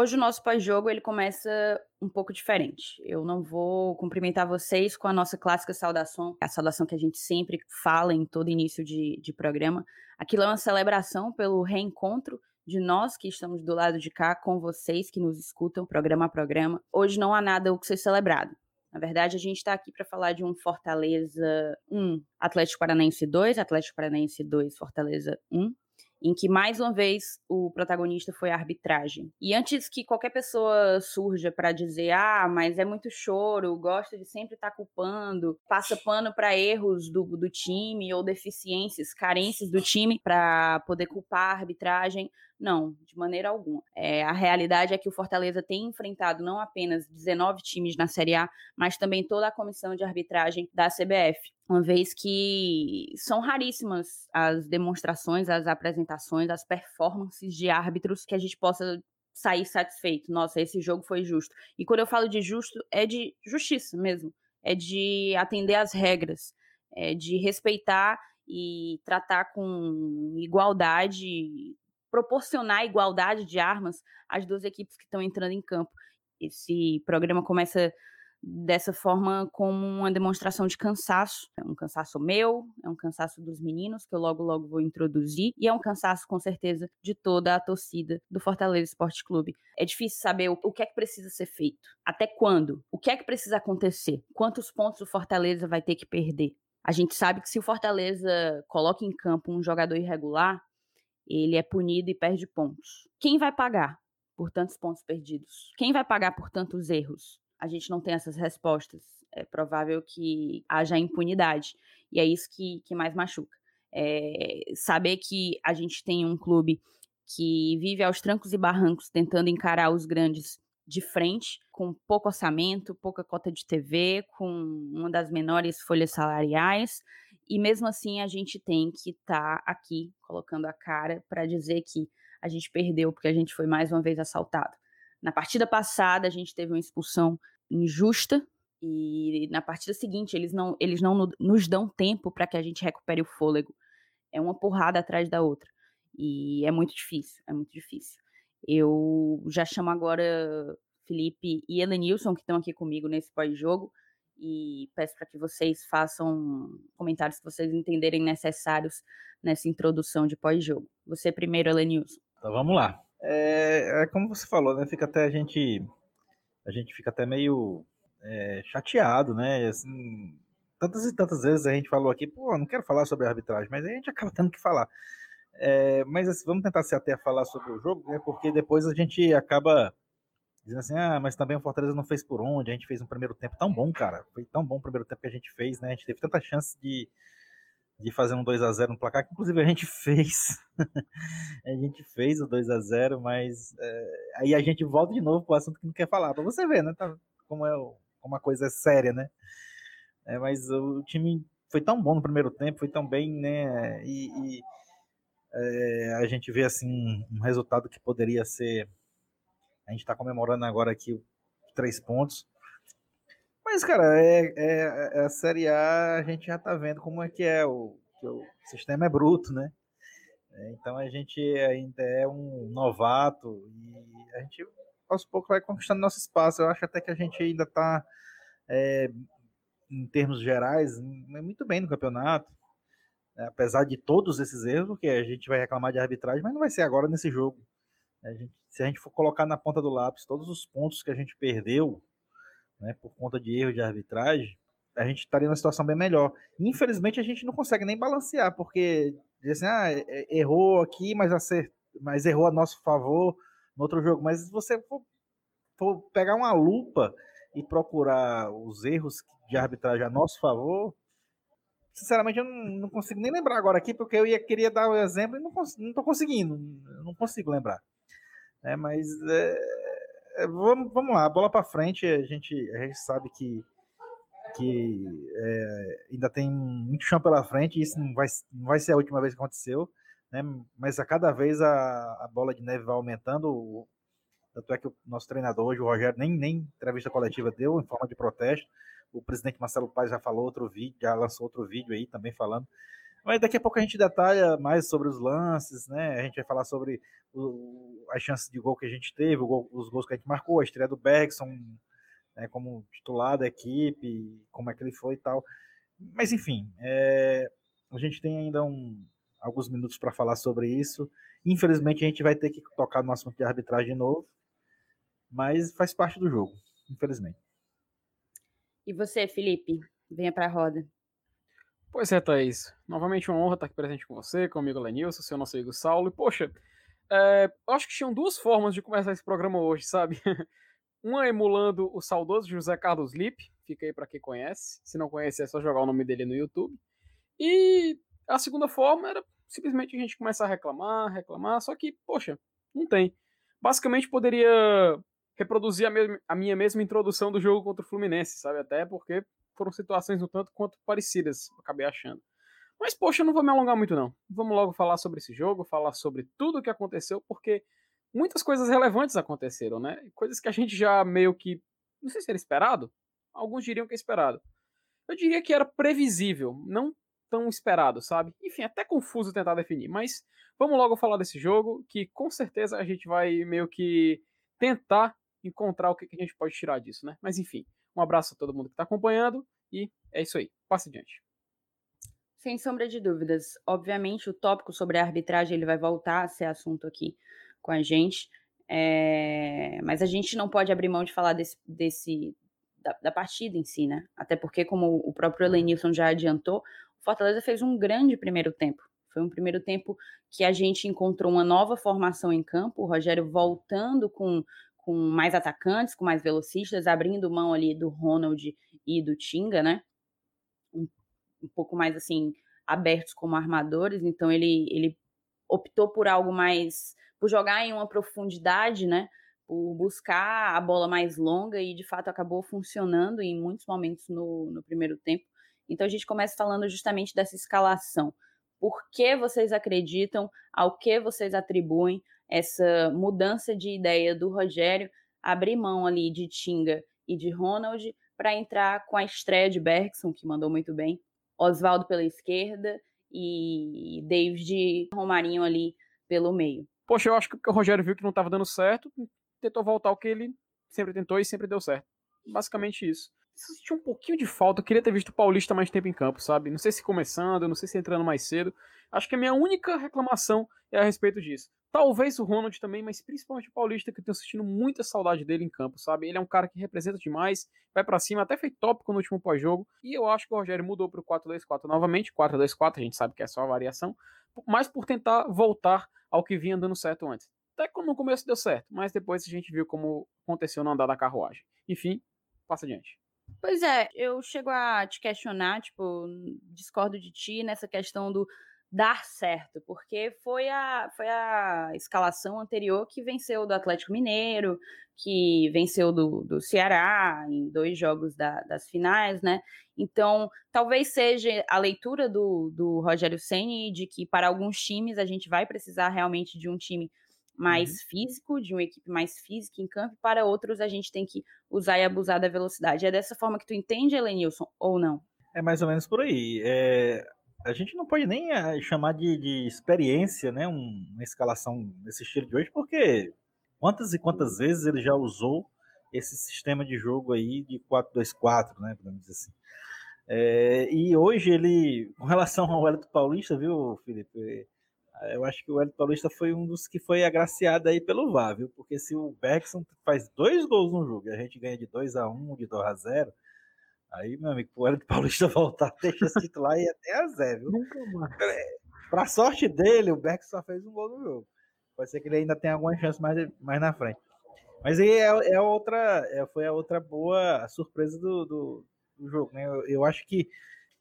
Hoje o nosso pós-jogo ele começa um pouco diferente. Eu não vou cumprimentar vocês com a nossa clássica saudação, a saudação que a gente sempre fala em todo início de, de programa. Aquilo é uma celebração pelo reencontro de nós que estamos do lado de cá com vocês que nos escutam programa a programa. Hoje não há nada o que ser celebrado. Na verdade, a gente está aqui para falar de um Fortaleza 1, Atlético Paranaense 2, Atlético Paranaense 2, Fortaleza 1 em que mais uma vez o protagonista foi a arbitragem. E antes que qualquer pessoa surja para dizer, ah, mas é muito choro, gosta de sempre estar tá culpando, passa pano para erros do, do time ou deficiências, carências do time para poder culpar a arbitragem, não, de maneira alguma. É, a realidade é que o Fortaleza tem enfrentado não apenas 19 times na Série A, mas também toda a comissão de arbitragem da CBF. Uma vez que são raríssimas as demonstrações, as apresentações, as performances de árbitros que a gente possa sair satisfeito. Nossa, esse jogo foi justo. E quando eu falo de justo, é de justiça mesmo. É de atender às regras, é de respeitar e tratar com igualdade proporcionar igualdade de armas às duas equipes que estão entrando em campo. Esse programa começa dessa forma como uma demonstração de cansaço. É um cansaço meu, é um cansaço dos meninos, que eu logo logo vou introduzir, e é um cansaço, com certeza, de toda a torcida do Fortaleza Esporte Clube. É difícil saber o, que é que precisa ser feito, até quando, o que é que precisa acontecer, quantos pontos o Fortaleza vai ter que perder. A gente sabe que se o Fortaleza coloca em campo um jogador irregular, ele é punido e perde pontos. Quem vai pagar por tantos pontos perdidos? Quem vai pagar por tantos erros? A gente não tem essas respostas. É provável que haja impunidade. E é isso que, que mais machuca. É saber que a gente tem um clube que vive aos trancos e barrancos tentando encarar os grandes de frente, com pouco orçamento, pouca cota de TV, com uma das menores folhas salariais, e mesmo assim a gente tem que estar tá aqui colocando a cara para dizer que a gente perdeu porque a gente foi mais uma vez assaltado. Na partida passada a gente teve uma expulsão injusta e na partida seguinte eles não eles não nos dão tempo para que a gente recupere o fôlego. É uma porrada atrás da outra. E é muito difícil, é muito difícil. Eu já chamo agora Felipe e Elenilson, que estão aqui comigo nesse pós-jogo, e peço para que vocês façam comentários que vocês entenderem necessários nessa introdução de pós-jogo. Você primeiro, Elenilson. Então vamos lá. É, é, como você falou, né? Fica até a gente. A gente fica até meio é, chateado, né? Assim, tantas e tantas vezes a gente falou aqui, pô, não quero falar sobre a arbitragem, mas a gente acaba tendo que falar. É, mas assim, vamos tentar se até falar sobre o jogo, né? Porque depois a gente acaba dizendo assim, ah, mas também o Fortaleza não fez por onde, a gente fez um primeiro tempo tão bom, cara, foi tão bom o primeiro tempo que a gente fez, né, a gente teve tanta chance de, de fazer um 2 a 0 no placar, que inclusive a gente fez, a gente fez o 2 a 0 mas é, aí a gente volta de novo pro assunto que não quer falar, pra você ver, né, tá, como, é, como a coisa é séria, né, é, mas o time foi tão bom no primeiro tempo, foi tão bem, né, e, e é, a gente vê, assim, um resultado que poderia ser a gente está comemorando agora aqui três pontos. Mas, cara, é, é, é, a Série A, a gente já está vendo como é que é. O, o sistema é bruto, né? É, então a gente ainda é um novato e a gente aos poucos vai conquistando nosso espaço. Eu acho até que a gente ainda está, é, em termos gerais, muito bem no campeonato. Né? Apesar de todos esses erros, porque a gente vai reclamar de arbitragem, mas não vai ser agora nesse jogo. A gente, se a gente for colocar na ponta do lápis todos os pontos que a gente perdeu, né, por conta de erro de arbitragem, a gente estaria numa situação bem melhor. Infelizmente, a gente não consegue nem balancear, porque diz assim, ah, errou aqui, mas, acert... mas errou a nosso favor no outro jogo. Mas se você for, for pegar uma lupa e procurar os erros de arbitragem a nosso favor, sinceramente eu não, não, consigo nem lembrar agora aqui, porque eu ia, queria dar o um exemplo e não, não tô conseguindo, não consigo lembrar. É, mas é, é, vamos, vamos lá, bola para frente. A gente, a gente sabe que, que é, ainda tem muito chão pela frente. Isso não vai, não vai ser a última vez que aconteceu. Né? Mas a cada vez a, a bola de neve vai aumentando. Tanto é que o nosso treinador hoje, o Rogério, nem, nem entrevista coletiva deu em forma de protesto. O presidente Marcelo Paz já falou outro vídeo, já lançou outro vídeo aí também falando. Mas daqui a pouco a gente detalha mais sobre os lances, né? A gente vai falar sobre o, as chances de gol que a gente teve, gol, os gols que a gente marcou, a estreia do Bergson né, como titular da equipe, como é que ele foi e tal. Mas enfim, é, a gente tem ainda um, alguns minutos para falar sobre isso. Infelizmente a gente vai ter que tocar no assunto de arbitragem de novo, mas faz parte do jogo, infelizmente. E você, Felipe? Venha para a roda. Pois é, Thaís. Novamente uma honra estar aqui presente com você, comigo, Lenilson, seu nosso amigo Saulo. E, poxa, é, acho que tinham duas formas de começar esse programa hoje, sabe? Uma emulando o saudoso José Carlos Lippe, fica aí para quem conhece. Se não conhece, é só jogar o nome dele no YouTube. E a segunda forma era simplesmente a gente começar a reclamar, reclamar, só que, poxa, não tem. Basicamente poderia reproduzir a, mesma, a minha mesma introdução do jogo contra o Fluminense, sabe? Até porque foram situações um tanto quanto parecidas, acabei achando. Mas, poxa, eu não vou me alongar muito, não. Vamos logo falar sobre esse jogo, falar sobre tudo o que aconteceu, porque muitas coisas relevantes aconteceram, né? Coisas que a gente já meio que. Não sei se era esperado. Alguns diriam que é esperado. Eu diria que era previsível, não tão esperado, sabe? Enfim, até confuso tentar definir. Mas vamos logo falar desse jogo, que com certeza a gente vai meio que tentar encontrar o que a gente pode tirar disso, né? Mas enfim, um abraço a todo mundo que está acompanhando e é isso aí. Passe adiante. Sem sombra de dúvidas. Obviamente, o tópico sobre a arbitragem ele vai voltar a ser assunto aqui com a gente. É, mas a gente não pode abrir mão de falar desse, desse da, da, partida em si, né? Até porque, como o próprio Elenilson já adiantou, o Fortaleza fez um grande primeiro tempo. Foi um primeiro tempo que a gente encontrou uma nova formação em campo, o Rogério voltando com, com mais atacantes, com mais velocistas, abrindo mão ali do Ronald e do Tinga, né? Um, um pouco mais assim, abertos como armadores, então ele, ele optou por algo mais por jogar em uma profundidade, né? Por buscar a bola mais longa e de fato acabou funcionando em muitos momentos no, no primeiro tempo. Então a gente começa falando justamente dessa escalação. Por que vocês acreditam, ao que vocês atribuem essa mudança de ideia do Rogério, abrir mão ali de Tinga e de Ronald para entrar com a estreia de Bergson, que mandou muito bem, Oswaldo pela esquerda e David Romarinho ali pelo meio. Poxa, eu acho que o Rogério viu que não estava dando certo, tentou voltar ao que ele sempre tentou e sempre deu certo. Basicamente isso. Senti um pouquinho de falta, eu queria ter visto o Paulista mais tempo em campo, sabe? Não sei se começando, não sei se entrando mais cedo. Acho que a minha única reclamação é a respeito disso. Talvez o Ronald também, mas principalmente o Paulista, que eu tenho sentindo muita saudade dele em campo, sabe? Ele é um cara que representa demais, vai para cima, até fez tópico no último pós-jogo. E eu acho que o Rogério mudou pro 4-2-4 novamente. 4-2-4, a gente sabe que é só a variação. Mas por tentar voltar ao que vinha dando certo antes. Até que no começo deu certo, mas depois a gente viu como aconteceu no andar da carruagem. Enfim, passa adiante. Pois é, eu chego a te questionar, tipo, discordo de ti nessa questão do dar certo, porque foi a, foi a escalação anterior que venceu do Atlético Mineiro, que venceu do, do Ceará em dois jogos da, das finais, né? Então, talvez seja a leitura do, do Rogério Ceni de que para alguns times a gente vai precisar realmente de um time mais uhum. físico, de uma equipe mais física em campo, e para outros a gente tem que usar e abusar da velocidade. É dessa forma que tu entende, Elenilson, ou não? É mais ou menos por aí. É, a gente não pode nem eh, chamar de, de experiência, né, uma escalação nesse estilo de hoje, porque quantas e quantas vezes ele já usou esse sistema de jogo aí de 4-2-4, né, podemos dizer assim. É, e hoje ele, com relação ao Hélito Paulista, viu, Felipe, eh, eu acho que o Hélito Paulista foi um dos que foi agraciado aí pelo VAR, viu, porque se o Bergson faz dois gols no jogo e a gente ganha de 2 a 1 de 2 a 0 Aí, meu amigo, pro Hélio Paulista voltar, deixa esse titular e até a Zé, viu? Nunca mais. Pra sorte dele, o Beck só fez um gol no jogo. Pode ser que ele ainda tenha alguma chance mais, mais na frente. Mas aí é, é outra, é, foi a outra boa surpresa do, do, do jogo, né? Eu, eu, acho que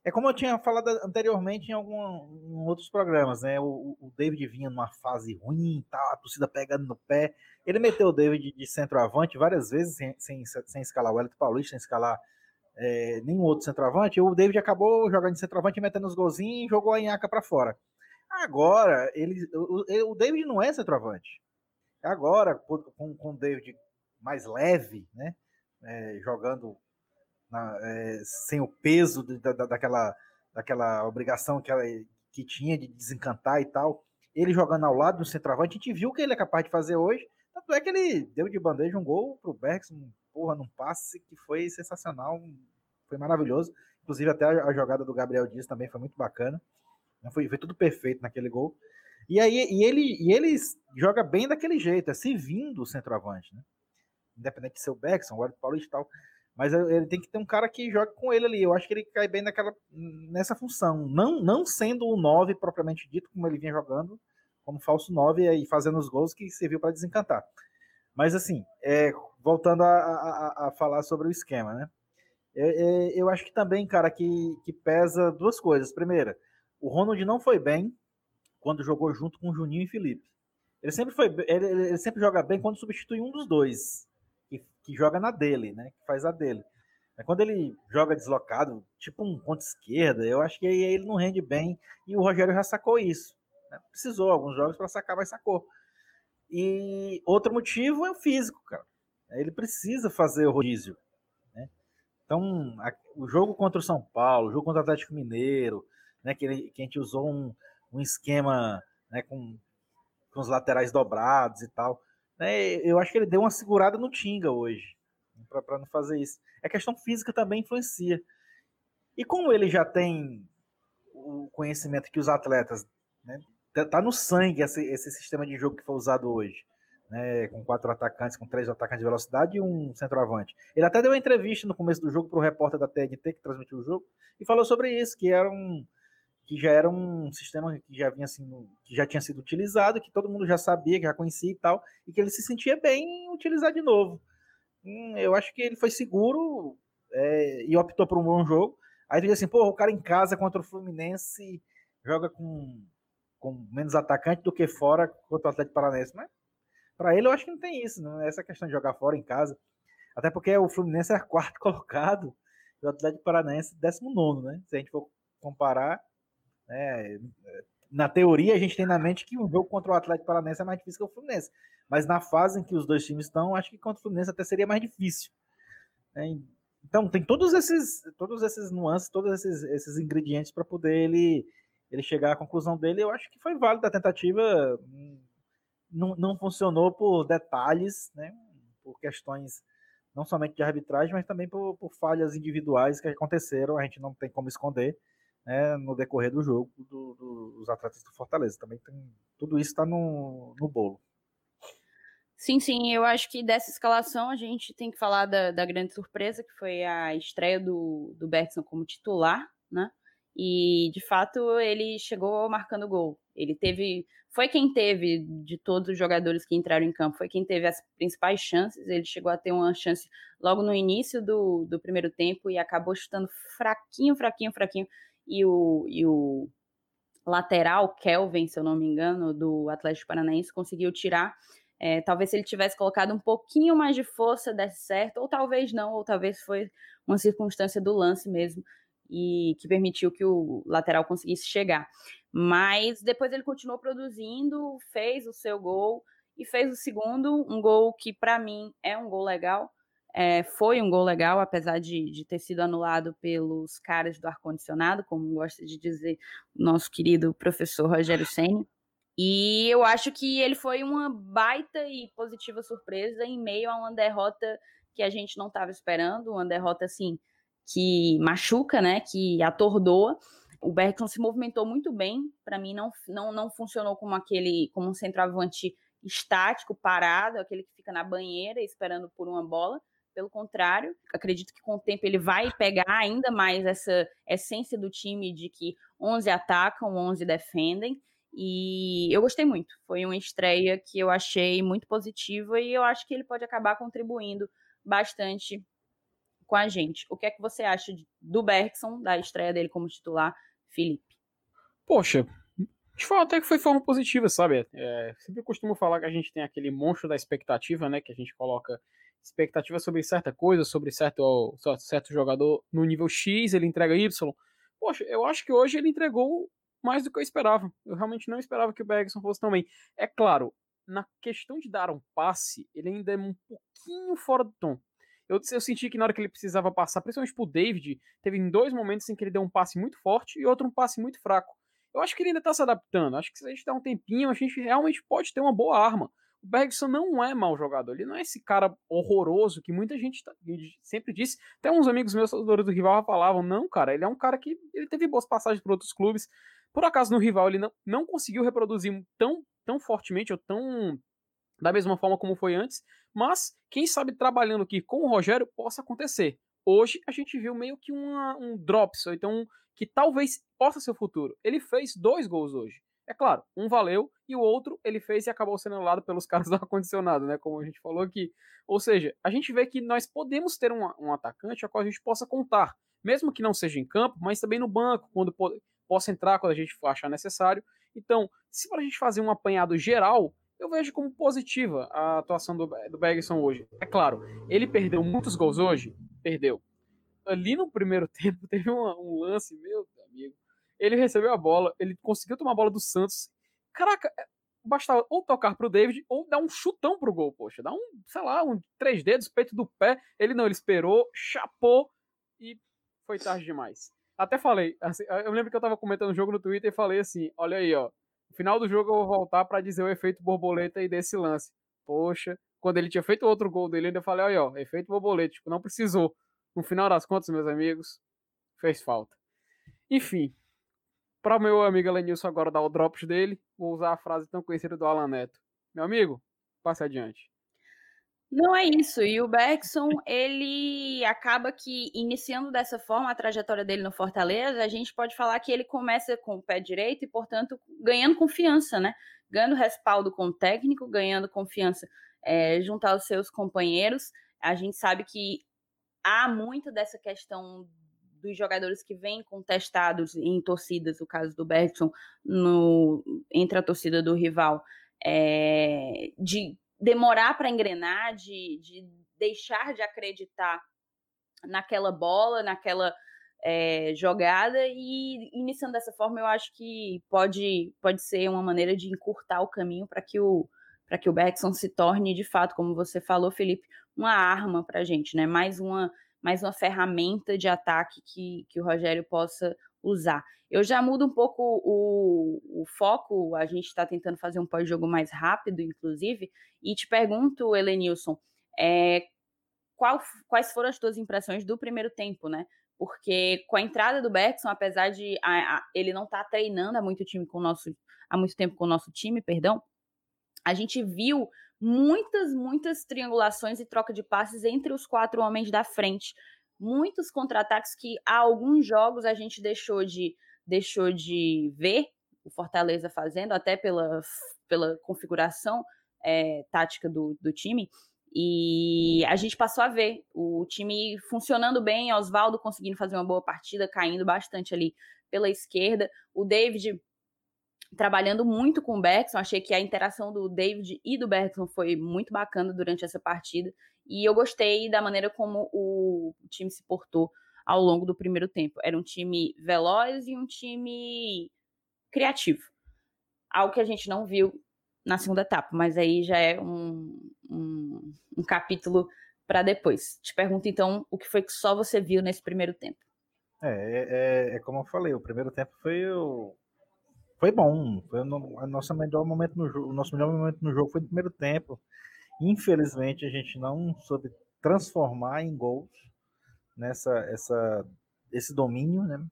é como eu tinha falado anteriormente em, algum, em outros programas, né? O, o David vinha numa fase ruim, tal, a torcida pegando no pé. Ele meteu o David de centroavante várias vezes, sem, sem, sem escalar o Hélio Paulista, sem escalar é, nenhum outro centroavante, o David acabou jogando de centroavante, metendo os golzinhos e jogou a Inhaca para fora. Agora, ele, o, o, David não é centroavante. Agora, com, com o David mais leve, né, é, jogando na, é, sem o peso da, daquela, daquela obrigação que, ela, que tinha de desencantar e tal. Ele jogando ao lado do centroavante, a gente viu o que ele é capaz de fazer hoje. Tanto é que ele deu de bandeja um gol pro Bergson, porra, num passe que foi sensacional, foi maravilhoso. Inclusive até a, jogada do Gabriel Dias também foi muito bacana. Foi, foi tudo perfeito naquele gol. E aí e ele, e ele joga bem daquele jeito, é se vindo o centroavante, né? Independente de ser o Bergson, o Wellington Paulista e tal. Mas ele tem que ter um cara que jogue com ele ali. Eu acho que ele cai bem naquela, nessa função. Não, não sendo o 9 propriamente dito, como ele vinha jogando, como falso 9 e fazendo os gols que serviu para desencantar. Mas assim, é, voltando a, a, a, falar sobre o esquema, né? É, é, eu acho que também, cara, que, que pesa duas coisas. Primeira, o Ronald não foi bem quando jogou junto com o Juninho e Felipe. Ele sempre, foi, ele, ele sempre joga bem quando substitui um dos dois que, que joga na dele, né? Que faz a dele. Mas quando ele joga deslocado, tipo um ponto esquerda, eu acho que aí ele não rende bem. E o Rogério já sacou isso. Né? Precisou alguns jogos para sacar, mas sacou. E outro motivo é o físico, cara. Ele precisa fazer o rodízio. Né? Então, a, o jogo contra o São Paulo, o jogo contra o Atlético Mineiro, né, que, ele, que a gente usou um, um esquema né, com, com os laterais dobrados e tal. Né, eu acho que ele deu uma segurada no Tinga hoje, para não fazer isso. A questão física também influencia. E como ele já tem o conhecimento que os atletas, né, tá, tá no sangue esse, esse sistema de jogo que foi usado hoje, né, com quatro atacantes, com três atacantes de velocidade e um centroavante. Ele até deu uma entrevista no começo do jogo para o repórter da TNT que transmitiu o jogo e falou sobre isso, que era um que já era um sistema que já vinha assim, que já tinha sido utilizado, que todo mundo já sabia, que já conhecia e tal, e que ele se sentia bem em utilizar de novo. Hum, eu acho que ele foi seguro é, e optou por um bom jogo. Aí tu diz assim, pô, o cara em casa contra o Fluminense joga com, com menos atacante do que fora contra o Atlético Paranaense, mas para ele eu acho que não tem isso, não é essa questão de jogar fora em casa. Até porque o Fluminense é quarto colocado e o Atlético Paranaense décimo nono, né? Se a gente for comparar, né? Na teoria, a gente tem na mente que um jogo contra o Atlético Paranaense é mais difícil que o Fluminense. Mas na fase em que os dois times estão, acho que contra o Fluminense até seria mais difícil. Né? Então, tem todos esses, todos esses nuances, todos esses, esses ingredientes para poder ele, ele chegar à conclusão dele. Eu acho que foi válida a tentativa. Não, não funcionou por detalhes, né? por questões não somente de arbitragem, mas também por, por falhas individuais que aconteceram. A gente não tem como esconder né, no decorrer do jogo do, do, dos atletas do Fortaleza. Também tem, tudo isso está no, no bolo. Sim, sim, eu acho que dessa escalação a gente tem que falar da, da grande surpresa, que foi a estreia do, do Bergson como titular, né? E de fato ele chegou marcando gol. Ele teve. Foi quem teve, de todos os jogadores que entraram em campo, foi quem teve as principais chances. Ele chegou a ter uma chance logo no início do, do primeiro tempo e acabou chutando fraquinho, fraquinho, fraquinho e o, e o lateral, Kelvin, se eu não me engano, do Atlético Paranaense, conseguiu tirar. É, talvez se ele tivesse colocado um pouquinho mais de força, desse certo, ou talvez não, ou talvez foi uma circunstância do lance mesmo, e que permitiu que o lateral conseguisse chegar. Mas depois ele continuou produzindo, fez o seu gol e fez o segundo, um gol que para mim é um gol legal, é, foi um gol legal, apesar de, de ter sido anulado pelos caras do ar-condicionado, como gosta de dizer nosso querido professor Rogério Senna. E eu acho que ele foi uma baita e positiva surpresa em meio a uma derrota que a gente não estava esperando, uma derrota assim que machuca, né, que atordoa. O Bergson se movimentou muito bem, para mim não, não, não funcionou como aquele como um centroavante estático, parado, aquele que fica na banheira esperando por uma bola. Pelo contrário, acredito que com o tempo ele vai pegar ainda mais essa essência do time de que 11 atacam, 11 defendem. E eu gostei muito. Foi uma estreia que eu achei muito positiva e eu acho que ele pode acabar contribuindo bastante com a gente. O que é que você acha do Bergson, da estreia dele como titular, Felipe? Poxa, de fato até que foi forma positiva, sabe? É, sempre costumo falar que a gente tem aquele monstro da expectativa, né? Que a gente coloca expectativa sobre certa coisa, sobre certo, certo jogador no nível X, ele entrega Y. Poxa, eu acho que hoje ele entregou mais do que eu esperava. Eu realmente não esperava que o Bergson fosse tão bem. É claro, na questão de dar um passe, ele ainda é um pouquinho fora do tom. Eu, eu senti que na hora que ele precisava passar, principalmente pro David, teve em dois momentos em que ele deu um passe muito forte e outro um passe muito fraco. Eu acho que ele ainda tá se adaptando. Acho que se a gente der um tempinho, a gente realmente pode ter uma boa arma. O Bergson não é mau jogador, ele não é esse cara horroroso que muita gente tá, sempre disse. Até uns amigos meus, torcedores do rival, falavam: não, cara, ele é um cara que ele teve boas passagens por outros clubes. Por acaso no rival ele não, não conseguiu reproduzir tão, tão fortemente ou tão da mesma forma como foi antes, mas quem sabe trabalhando aqui com o Rogério possa acontecer. Hoje a gente viu meio que uma, um drops, então que talvez possa ser o futuro. Ele fez dois gols hoje. É claro, um valeu e o outro ele fez e acabou sendo anulado pelos caras do ar-condicionado, né? Como a gente falou aqui. Ou seja, a gente vê que nós podemos ter um, um atacante a qual a gente possa contar, mesmo que não seja em campo, mas também no banco, quando possa entrar quando a gente achar necessário. Então, se para a gente fazer um apanhado geral, eu vejo como positiva a atuação do, do Bergson hoje. É claro, ele perdeu muitos gols hoje? Perdeu. Ali no primeiro tempo teve um, um lance, meu amigo. Ele recebeu a bola, ele conseguiu tomar a bola do Santos. Caraca, é, bastava ou tocar pro David ou dar um chutão pro gol, poxa. Dar um, sei lá, um três dedos, peito do pé. Ele não, ele esperou, chapou e foi tarde demais. Até falei, assim, eu lembro que eu tava comentando o jogo no Twitter e falei assim: olha aí, ó, final do jogo eu vou voltar para dizer o efeito borboleta aí desse lance. Poxa, quando ele tinha feito outro gol dele, ainda falei, olha, ó, efeito borboleta, tipo, não precisou. No final das contas, meus amigos, fez falta. Enfim, para o meu amigo Lenilson agora dar o drops dele, vou usar a frase tão conhecida do Alan Neto. Meu amigo, passe adiante. Não é isso. E o Beckson, ele acaba que, iniciando dessa forma a trajetória dele no Fortaleza, a gente pode falar que ele começa com o pé direito e, portanto, ganhando confiança, né? Ganhando respaldo com o técnico, ganhando confiança é, junto aos seus companheiros. A gente sabe que há muito dessa questão dos jogadores que vêm contestados em torcidas, o caso do Bergson, no, entre a torcida do rival, é, de demorar para engrenar, de, de deixar de acreditar naquela bola, naquela é, jogada e iniciando dessa forma eu acho que pode pode ser uma maneira de encurtar o caminho para que o para que o Beckson se torne de fato, como você falou, Felipe, uma arma para a gente, né? Mais uma mais uma ferramenta de ataque que, que o Rogério possa usar. Eu já mudo um pouco o, o foco, a gente está tentando fazer um pós-jogo mais rápido, inclusive, e te pergunto, Helenilson, é, qual, quais foram as tuas impressões do primeiro tempo, né? Porque com a entrada do Bergson, apesar de a, a, ele não estar tá treinando há muito, time com o nosso, há muito tempo com o nosso time, perdão, a gente viu muitas, muitas triangulações e troca de passes entre os quatro homens da frente. Muitos contra-ataques que há alguns jogos a gente deixou de, deixou de ver o Fortaleza fazendo, até pela, pela configuração é, tática do, do time. E a gente passou a ver o time funcionando bem, Oswaldo conseguindo fazer uma boa partida, caindo bastante ali pela esquerda. O David trabalhando muito com o Bergson. Achei que a interação do David e do Bergson foi muito bacana durante essa partida. E eu gostei da maneira como o time se portou ao longo do primeiro tempo. Era um time veloz e um time criativo. Algo que a gente não viu na segunda etapa, mas aí já é um, um, um capítulo para depois. Te pergunto então o que foi que só você viu nesse primeiro tempo. É, é, é como eu falei, o primeiro tempo foi o, foi bom. Foi o nosso melhor momento no jogo. O nosso melhor momento no jogo foi no primeiro tempo. Infelizmente a gente não soube transformar em gols nessa essa esse domínio, né?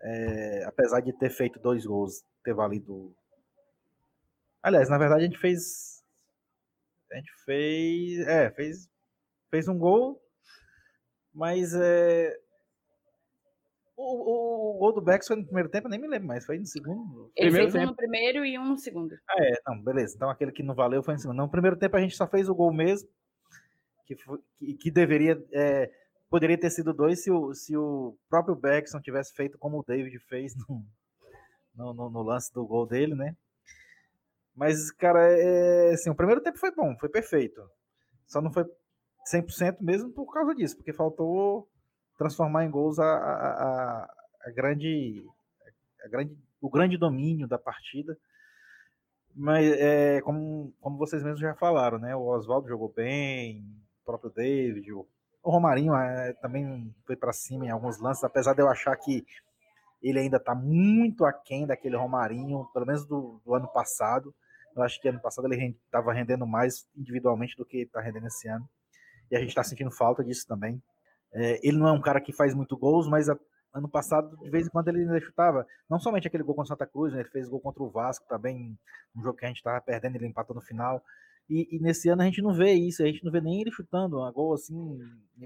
É, apesar de ter feito dois gols, ter valido. Aliás, na verdade a gente fez a gente fez é fez fez um gol, mas é, o, o, gol do Bex foi no primeiro tempo, eu nem me lembro mais. Foi no segundo? Ele primeiro fez tempo. um no primeiro e um no segundo. Ah, é, não, beleza. Então aquele que não valeu foi no segundo. No primeiro tempo a gente só fez o gol mesmo. Que, foi, que, que, deveria. É, poderia ter sido dois se o, se o próprio Beckson tivesse feito como o David fez no, no, no, no lance do gol dele, né? Mas, cara, é, assim, o primeiro tempo foi bom, foi perfeito. Só não foi 100% mesmo por causa disso, porque faltou transformar em gols a, a, a, grande, a grande, o grande domínio da partida. Mas, é, como, como vocês mesmos já falaram, né? O Oswaldo jogou bem, o próprio David, o, o Romarinho é, também foi para cima em alguns lances, apesar de eu achar que ele ainda está muito aquém daquele Romarinho, pelo menos do, do ano passado. Eu acho que ano passado ele estava rendendo mais individualmente do que está rendendo esse ano. E a gente está sentindo falta disso também. É, ele não é um cara que faz muito gols, mas a, ano passado, de vez em quando, ele ainda chutava. Não somente aquele gol contra o Santa Cruz, né, ele fez gol contra o Vasco também, um jogo que a gente estava perdendo, ele empatou no final. E, e, nesse ano a gente não vê isso, a gente não vê nem ele chutando uma gol assim,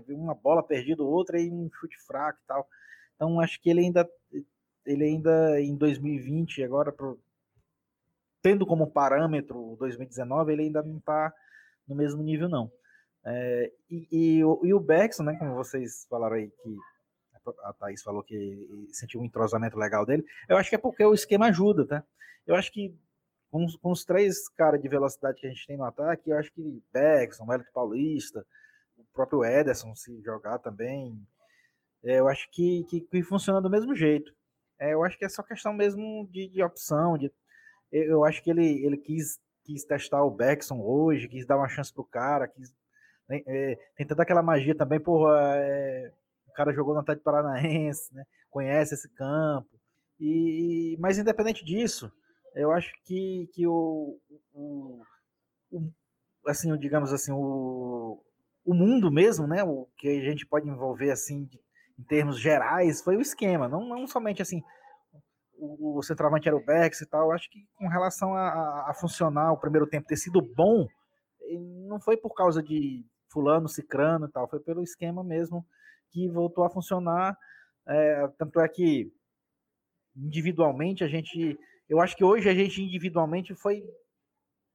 uma bola perdida, outra e um chute fraco e tal. Então acho que ele ainda, ele ainda em 2020, agora pro, tendo como parâmetro 2019, ele ainda não está no mesmo nível não. É, e, e, e, o Beckson, né, como vocês falaram aí que a Thaís falou que sentiu um entrosamento legal dele, eu acho que é porque o esquema ajuda, tá? Eu acho que com, com os três caras de velocidade que a gente tem no ataque, eu acho que Beckson, Wellington Paulista, o próprio Ederson, se jogar também, é, eu acho que, que, que, funciona do mesmo jeito. É, eu acho que é só questão mesmo de, de opção. De, eu acho que ele, ele quis, quis testar o Beckson hoje, quis dar uma chance pro cara, quis. Né, é, tem aquela magia também, porra. É, o cara jogou no Atlético Paranaense, né, conhece esse campo. E, mas independente disso, eu acho que, que o, o, o assim, digamos assim, o, o mundo mesmo, né, o que a gente pode envolver assim de, em termos gerais, foi o esquema, não, não somente assim o, o centroavante era o Bex e tal, acho que com relação a, a, a, funcionar o primeiro tempo ter sido bom, não foi por causa de fulano, cicrano e tal, foi pelo esquema mesmo que voltou a funcionar, é, tanto é que individualmente a gente eu acho que hoje a gente individualmente foi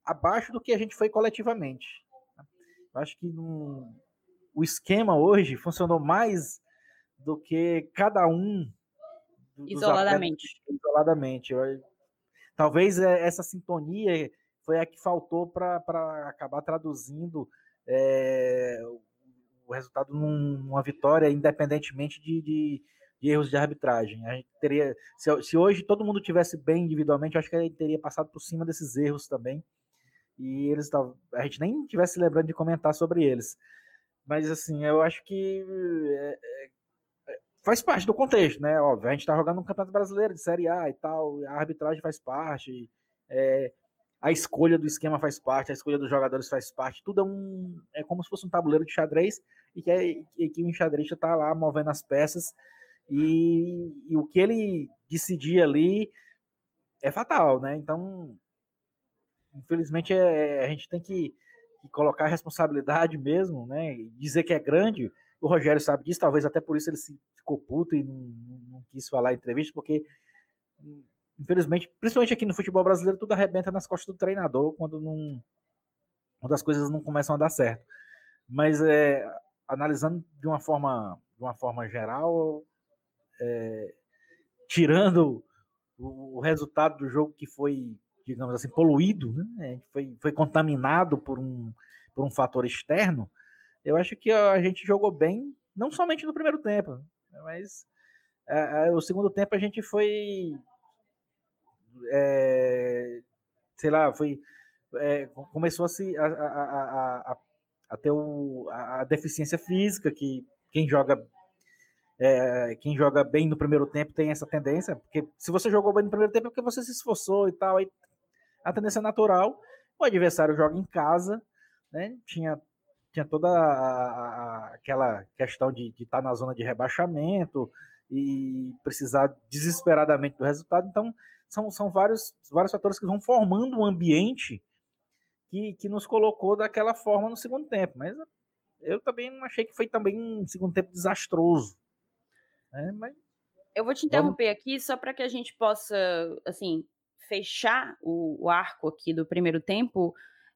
abaixo do que a gente foi coletivamente. Eu acho que no, o esquema hoje funcionou mais do que cada um isoladamente. isoladamente. Eu, talvez é, essa sintonia foi a que faltou para acabar traduzindo é, o resultado numa vitória, independentemente de, de de erros de arbitragem. A gente teria, se, se, hoje todo mundo tivesse bem individualmente, acho que gente teria passado por cima desses erros também. E eles a gente nem tivesse lembrando de comentar sobre eles. Mas assim, eu acho que é, é, faz parte do contexto, né? Óbvio, a gente está jogando um campeonato brasileiro de Série A e tal, a arbitragem faz parte, é, a escolha do esquema faz parte, a escolha dos jogadores faz parte, tudo é um é como se fosse um tabuleiro de xadrez e que, é, e que o enxadrista está lá movendo as peças e, e o que ele decidir ali é fatal, né? Então, infelizmente, é, a gente tem que, que colocar a responsabilidade mesmo, né? Dizer que é grande. O Rogério sabe disso, talvez até por isso ele se ficou puto e não, não quis falar em entrevista, porque infelizmente, principalmente aqui no futebol brasileiro, tudo arrebenta nas costas do treinador quando não quando as coisas não começam a dar certo. Mas é, analisando de uma forma de uma forma geral, é, tirando o, resultado do jogo que foi, digamos assim, poluído, né? foi, foi contaminado por um, por um fator externo, eu acho que a gente jogou bem, não somente no primeiro tempo, mas é, é, o segundo tempo a gente foi, é, sei lá, foi é, começou a se a, a, a, a, ter o, a deficiência física que quem joga é, quem joga bem no primeiro tempo tem essa tendência, porque se você jogou bem no primeiro tempo é porque você se esforçou e tal, aí a tendência é natural. O adversário joga em casa, né? Tinha, tinha toda a, a, aquela questão de estar tá na zona de rebaixamento e precisar desesperadamente do resultado. Então, são, são vários, vários fatores que vão formando um ambiente que, que nos colocou daquela forma no segundo tempo. Mas eu também achei que foi também um segundo tempo desastroso. É, mas... Eu vou te interromper Vamos... aqui só para que a gente possa, assim, fechar o, o arco aqui do primeiro tempo,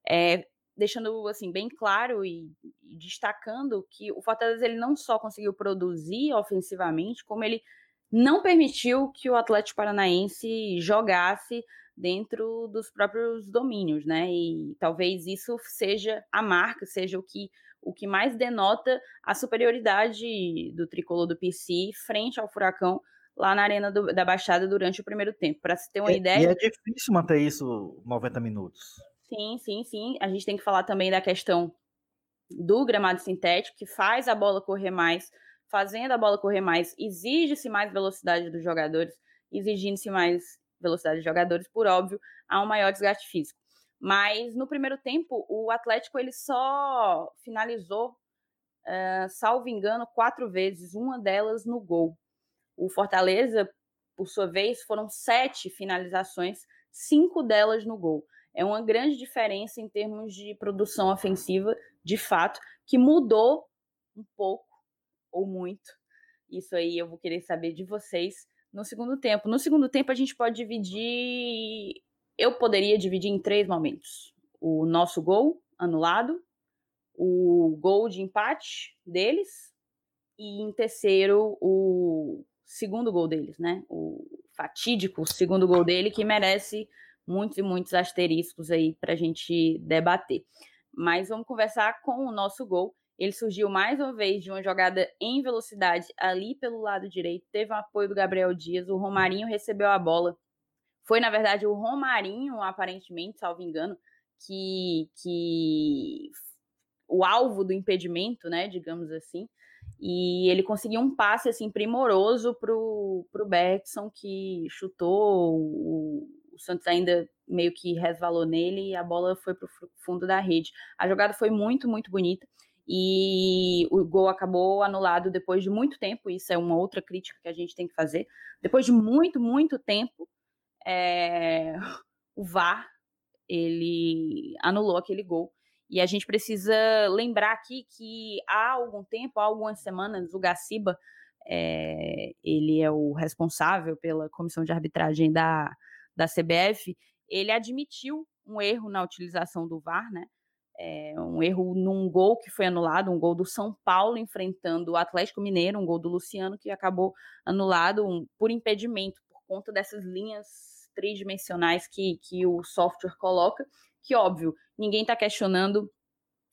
é, deixando assim bem claro e, e, destacando que o Fortaleza ele não só conseguiu produzir ofensivamente, como ele não permitiu que o Atlético Paranaense jogasse dentro dos próprios domínios, né? E talvez isso seja a marca, seja o que o que mais denota a superioridade do tricolor do PC frente ao Furacão lá na Arena do, da Baixada durante o primeiro tempo. Para se ter uma é, ideia. E é difícil manter isso 90 minutos. Sim, sim, sim. A gente tem que falar também da questão do gramado sintético, que faz a bola correr mais fazendo a bola correr mais, exige-se mais velocidade dos jogadores, exigindo-se mais velocidade dos jogadores, por óbvio, há um maior desgaste físico. Mas no primeiro tempo, o Atlético ele só finalizou, uh, salvo engano, quatro vezes, uma delas no gol. O Fortaleza, por sua vez, foram sete finalizações, cinco delas no gol. É uma grande diferença em termos de produção ofensiva, de fato, que mudou um pouco ou muito. Isso aí eu vou querer saber de vocês no segundo tempo. No segundo tempo, a gente pode dividir. Eu poderia dividir em três momentos: o nosso gol anulado, o gol de empate deles, e em terceiro, o segundo gol deles, né? O fatídico segundo gol dele, que merece muitos e muitos asteriscos aí para a gente debater. Mas vamos conversar com o nosso gol. Ele surgiu mais uma vez de uma jogada em velocidade ali pelo lado direito. Teve o apoio do Gabriel Dias. O Romarinho recebeu a bola. Foi, na verdade, o Romarinho, aparentemente, salvo engano, que, que o alvo do impedimento, né, digamos assim. E ele conseguiu um passe assim primoroso pro pro Bergson que chutou, o, o Santos ainda meio que resvalou nele e a bola foi pro fundo da rede. A jogada foi muito, muito bonita e o gol acabou anulado depois de muito tempo. Isso é uma outra crítica que a gente tem que fazer. Depois de muito, muito tempo, é... o VAR ele anulou aquele gol. E a gente precisa lembrar aqui que há algum tempo, há algumas semanas, o Gaciba, é, ele é o responsável pela comissão de arbitragem da, da CBF, ele admitiu um erro na utilização do VAR, né? É, um erro num gol que foi anulado, um gol do São Paulo enfrentando o Atlético Mineiro, um gol do Luciano que acabou anulado um, por impedimento, por conta dessas linhas tridimensionais que, que o software coloca, que óbvio, ninguém está questionando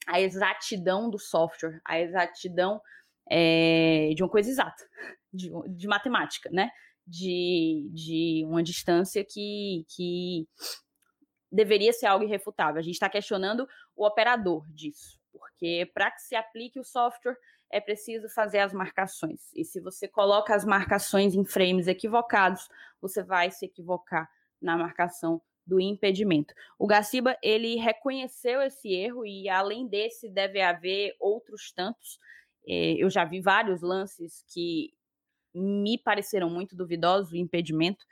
a exatidão do software, a exatidão é, de uma coisa exata, de, de matemática, né? De, de uma distância que, que deveria ser algo irrefutável. A gente está questionando o operador disso, porque para que se aplique o software é preciso fazer as marcações. E se você coloca as marcações em frames equivocados, você vai se equivocar na marcação do impedimento. O Gaciba, ele reconheceu esse erro e além desse deve haver outros tantos. É, eu já vi vários lances que me pareceram muito duvidosos, o impedimento,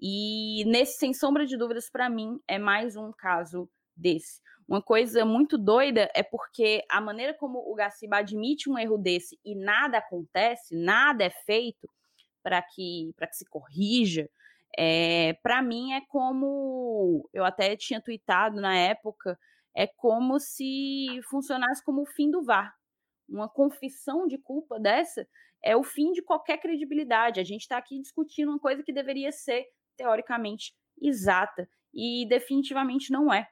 e nesse, sem sombra de dúvidas, para mim, é mais um caso desse. Uma coisa muito doida é porque a maneira como o Gaciba admite um erro desse e nada acontece, nada é feito para que, que se corrija, é, para mim é como eu até tinha tweetado na época, é como se funcionasse como o fim do VAR. Uma confissão de culpa dessa é o fim de qualquer credibilidade. A gente está aqui discutindo uma coisa que deveria ser teoricamente exata e definitivamente não é.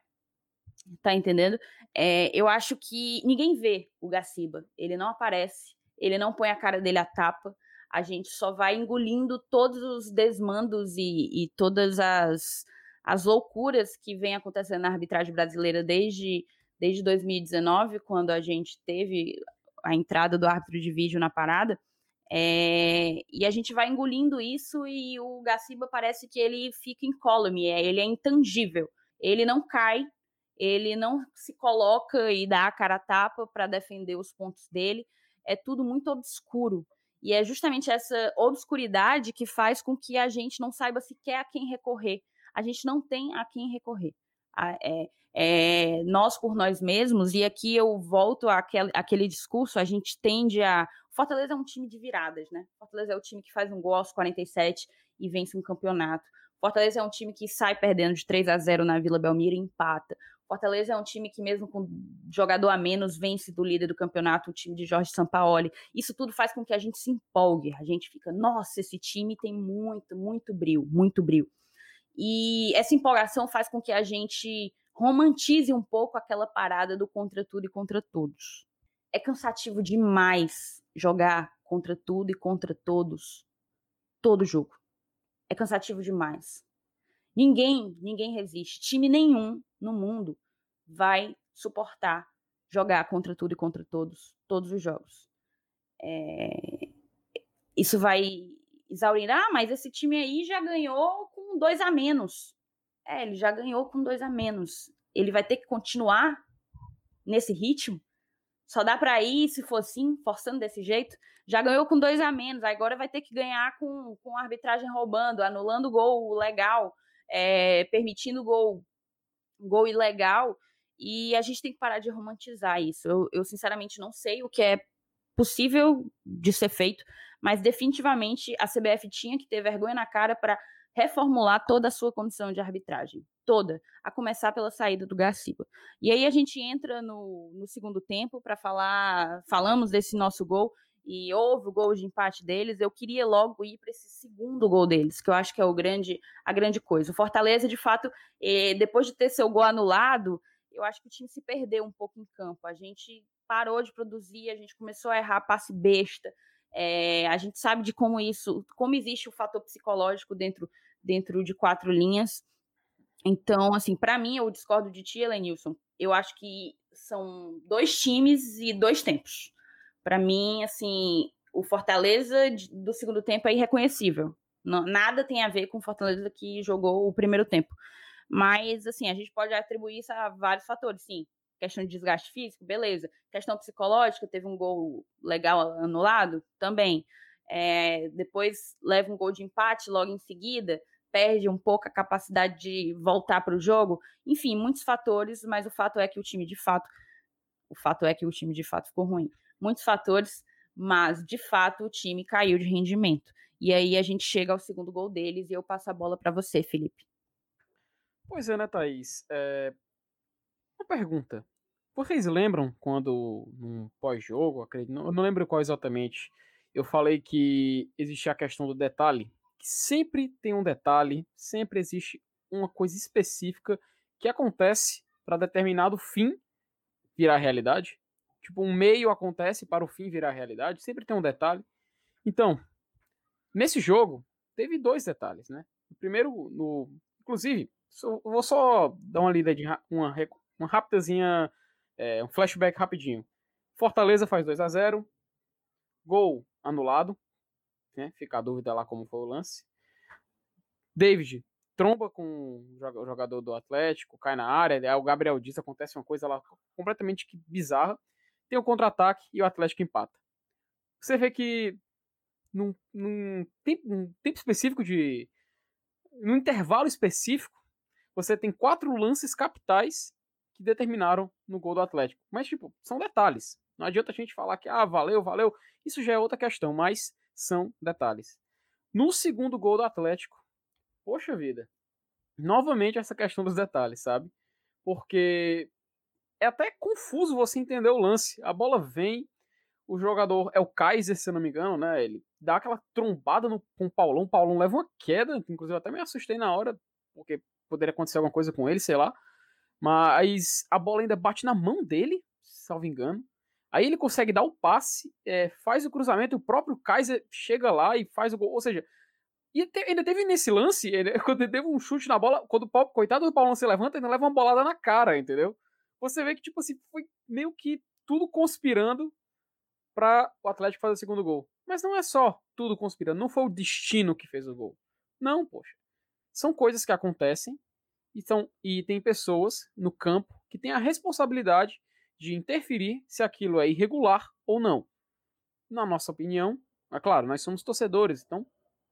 Tá entendendo? É, eu acho que ninguém vê o Gaciba. Ele não aparece, ele não põe a cara dele à tapa a gente só vai engolindo todos os desmandos e, e todas as, as loucuras que vem acontecendo na arbitragem brasileira desde, desde 2019, quando a gente teve a entrada do árbitro de vídeo na parada. É, e a gente vai engolindo isso e o Gaciba parece que ele fica incólume, é, ele é intangível, ele não cai, ele não se coloca e dá a cara a tapa para defender os pontos dele, é tudo muito obscuro. E é justamente essa obscuridade que faz com que a gente não saiba sequer a quem recorrer. A gente não tem a quem recorrer. É, é, nós por nós mesmos, e aqui eu volto àquele, àquele discurso, a gente tende a. Fortaleza é um time de viradas, né? Fortaleza é o time que faz um gol aos 47 e vence um campeonato. Fortaleza é um time que sai perdendo de 3 a 0 na Vila Belmiro e empata. Fortaleza é um time que, mesmo com jogador a menos, vence do líder do campeonato, o time de Jorge Sampaoli. Isso tudo faz com que a gente se empolgue. A gente fica, nossa, esse time tem muito, muito brilho, muito brilho. E essa empolgação faz com que a gente romantize um pouco aquela parada do contra tudo e contra todos. É cansativo demais jogar contra tudo e contra todos, todo jogo. É cansativo demais. Ninguém, ninguém resiste. Time nenhum no mundo vai suportar jogar contra tudo e contra todos, todos os jogos. É... isso vai exaurir. Ah, mas esse time aí já ganhou com dois a menos. É, ele já ganhou com dois a menos. Ele vai ter que continuar nesse ritmo? Só dá para ir se for assim, forçando desse jeito? Já ganhou com dois a menos, agora vai ter que ganhar com, com arbitragem roubando, anulando gol legal, é, permitindo gol, gol ilegal. E a gente tem que parar de romantizar isso. Eu, eu, sinceramente, não sei o que é possível de ser feito, mas definitivamente a CBF tinha que ter vergonha na cara para reformular toda a sua comissão de arbitragem. Toda. A começar pela saída do Garciba. E aí a gente entra no, no segundo tempo para falar. Falamos desse nosso gol e houve o gol de empate deles, eu queria logo ir para esse segundo gol deles, que eu acho que é o grande, a grande coisa. O Fortaleza, de fato, eh, depois de ter seu gol anulado, eu acho que o time se perdeu um pouco em campo. A gente parou de produzir, a gente começou a errar passe besta. É, a gente sabe de como isso, como existe o fator psicológico dentro, dentro de quatro linhas. Então, assim, para mim, eu discordo de ti, Elenilson. Eu acho que são dois times e dois tempos. Para mim, assim, o Fortaleza do segundo tempo é irreconhecível. Nada tem a ver com o Fortaleza que jogou o primeiro tempo. Mas, assim, a gente pode atribuir isso a vários fatores, sim questão de desgaste físico, beleza. Questão psicológica, teve um gol legal anulado, também. É, depois leva um gol de empate logo em seguida, perde um pouco a capacidade de voltar para o jogo. Enfim, muitos fatores, mas o fato é que o time de fato, o fato é que o time de fato ficou ruim. Muitos fatores, mas de fato o time caiu de rendimento. E aí a gente chega ao segundo gol deles e eu passo a bola para você, Felipe. Pois é, né, Thaís? É... Uma pergunta. Vocês lembram quando, num pós-jogo, eu não lembro qual exatamente, eu falei que existia a questão do detalhe? Que sempre tem um detalhe, sempre existe uma coisa específica que acontece para determinado fim virar realidade. Tipo, um meio acontece para o fim virar realidade, sempre tem um detalhe. Então, nesse jogo, teve dois detalhes, né? O primeiro, no, inclusive, vou só dar uma lida de uma, uma é, um flashback rapidinho. Fortaleza faz 2 a 0 Gol anulado. Né? Fica a dúvida lá como foi o lance. David tromba com o jogador do Atlético, cai na área. Aí o Gabriel diz: acontece uma coisa lá completamente bizarra. Tem o um contra-ataque e o Atlético empata. Você vê que num, num, tempo, num tempo específico de. num intervalo específico, você tem quatro lances capitais que determinaram no gol do Atlético. Mas, tipo, são detalhes. Não adianta a gente falar que, ah, valeu, valeu. Isso já é outra questão, mas são detalhes. No segundo gol do Atlético, poxa vida, novamente essa questão dos detalhes, sabe? Porque é até confuso você entender o lance. A bola vem, o jogador é o Kaiser, se eu não me engano, né? Ele dá aquela trombada no, com o Paulão. O Paulão leva uma queda, inclusive eu até me assustei na hora, porque poderia acontecer alguma coisa com ele, sei lá. Mas a bola ainda bate na mão dele, salvo engano. Aí ele consegue dar o passe, é, faz o cruzamento, e o próprio Kaiser chega lá e faz o gol. Ou seja, e ainda teve nesse lance, ele, quando ele teve um chute na bola, quando o coitado do Paulão se levanta, ainda leva uma bolada na cara, entendeu? Você vê que, tipo assim, foi meio que tudo conspirando para o Atlético fazer o segundo gol. Mas não é só tudo conspirando, não foi o destino que fez o gol. Não, poxa. São coisas que acontecem então, e tem pessoas no campo que têm a responsabilidade de interferir se aquilo é irregular ou não. Na nossa opinião, é claro, nós somos torcedores, então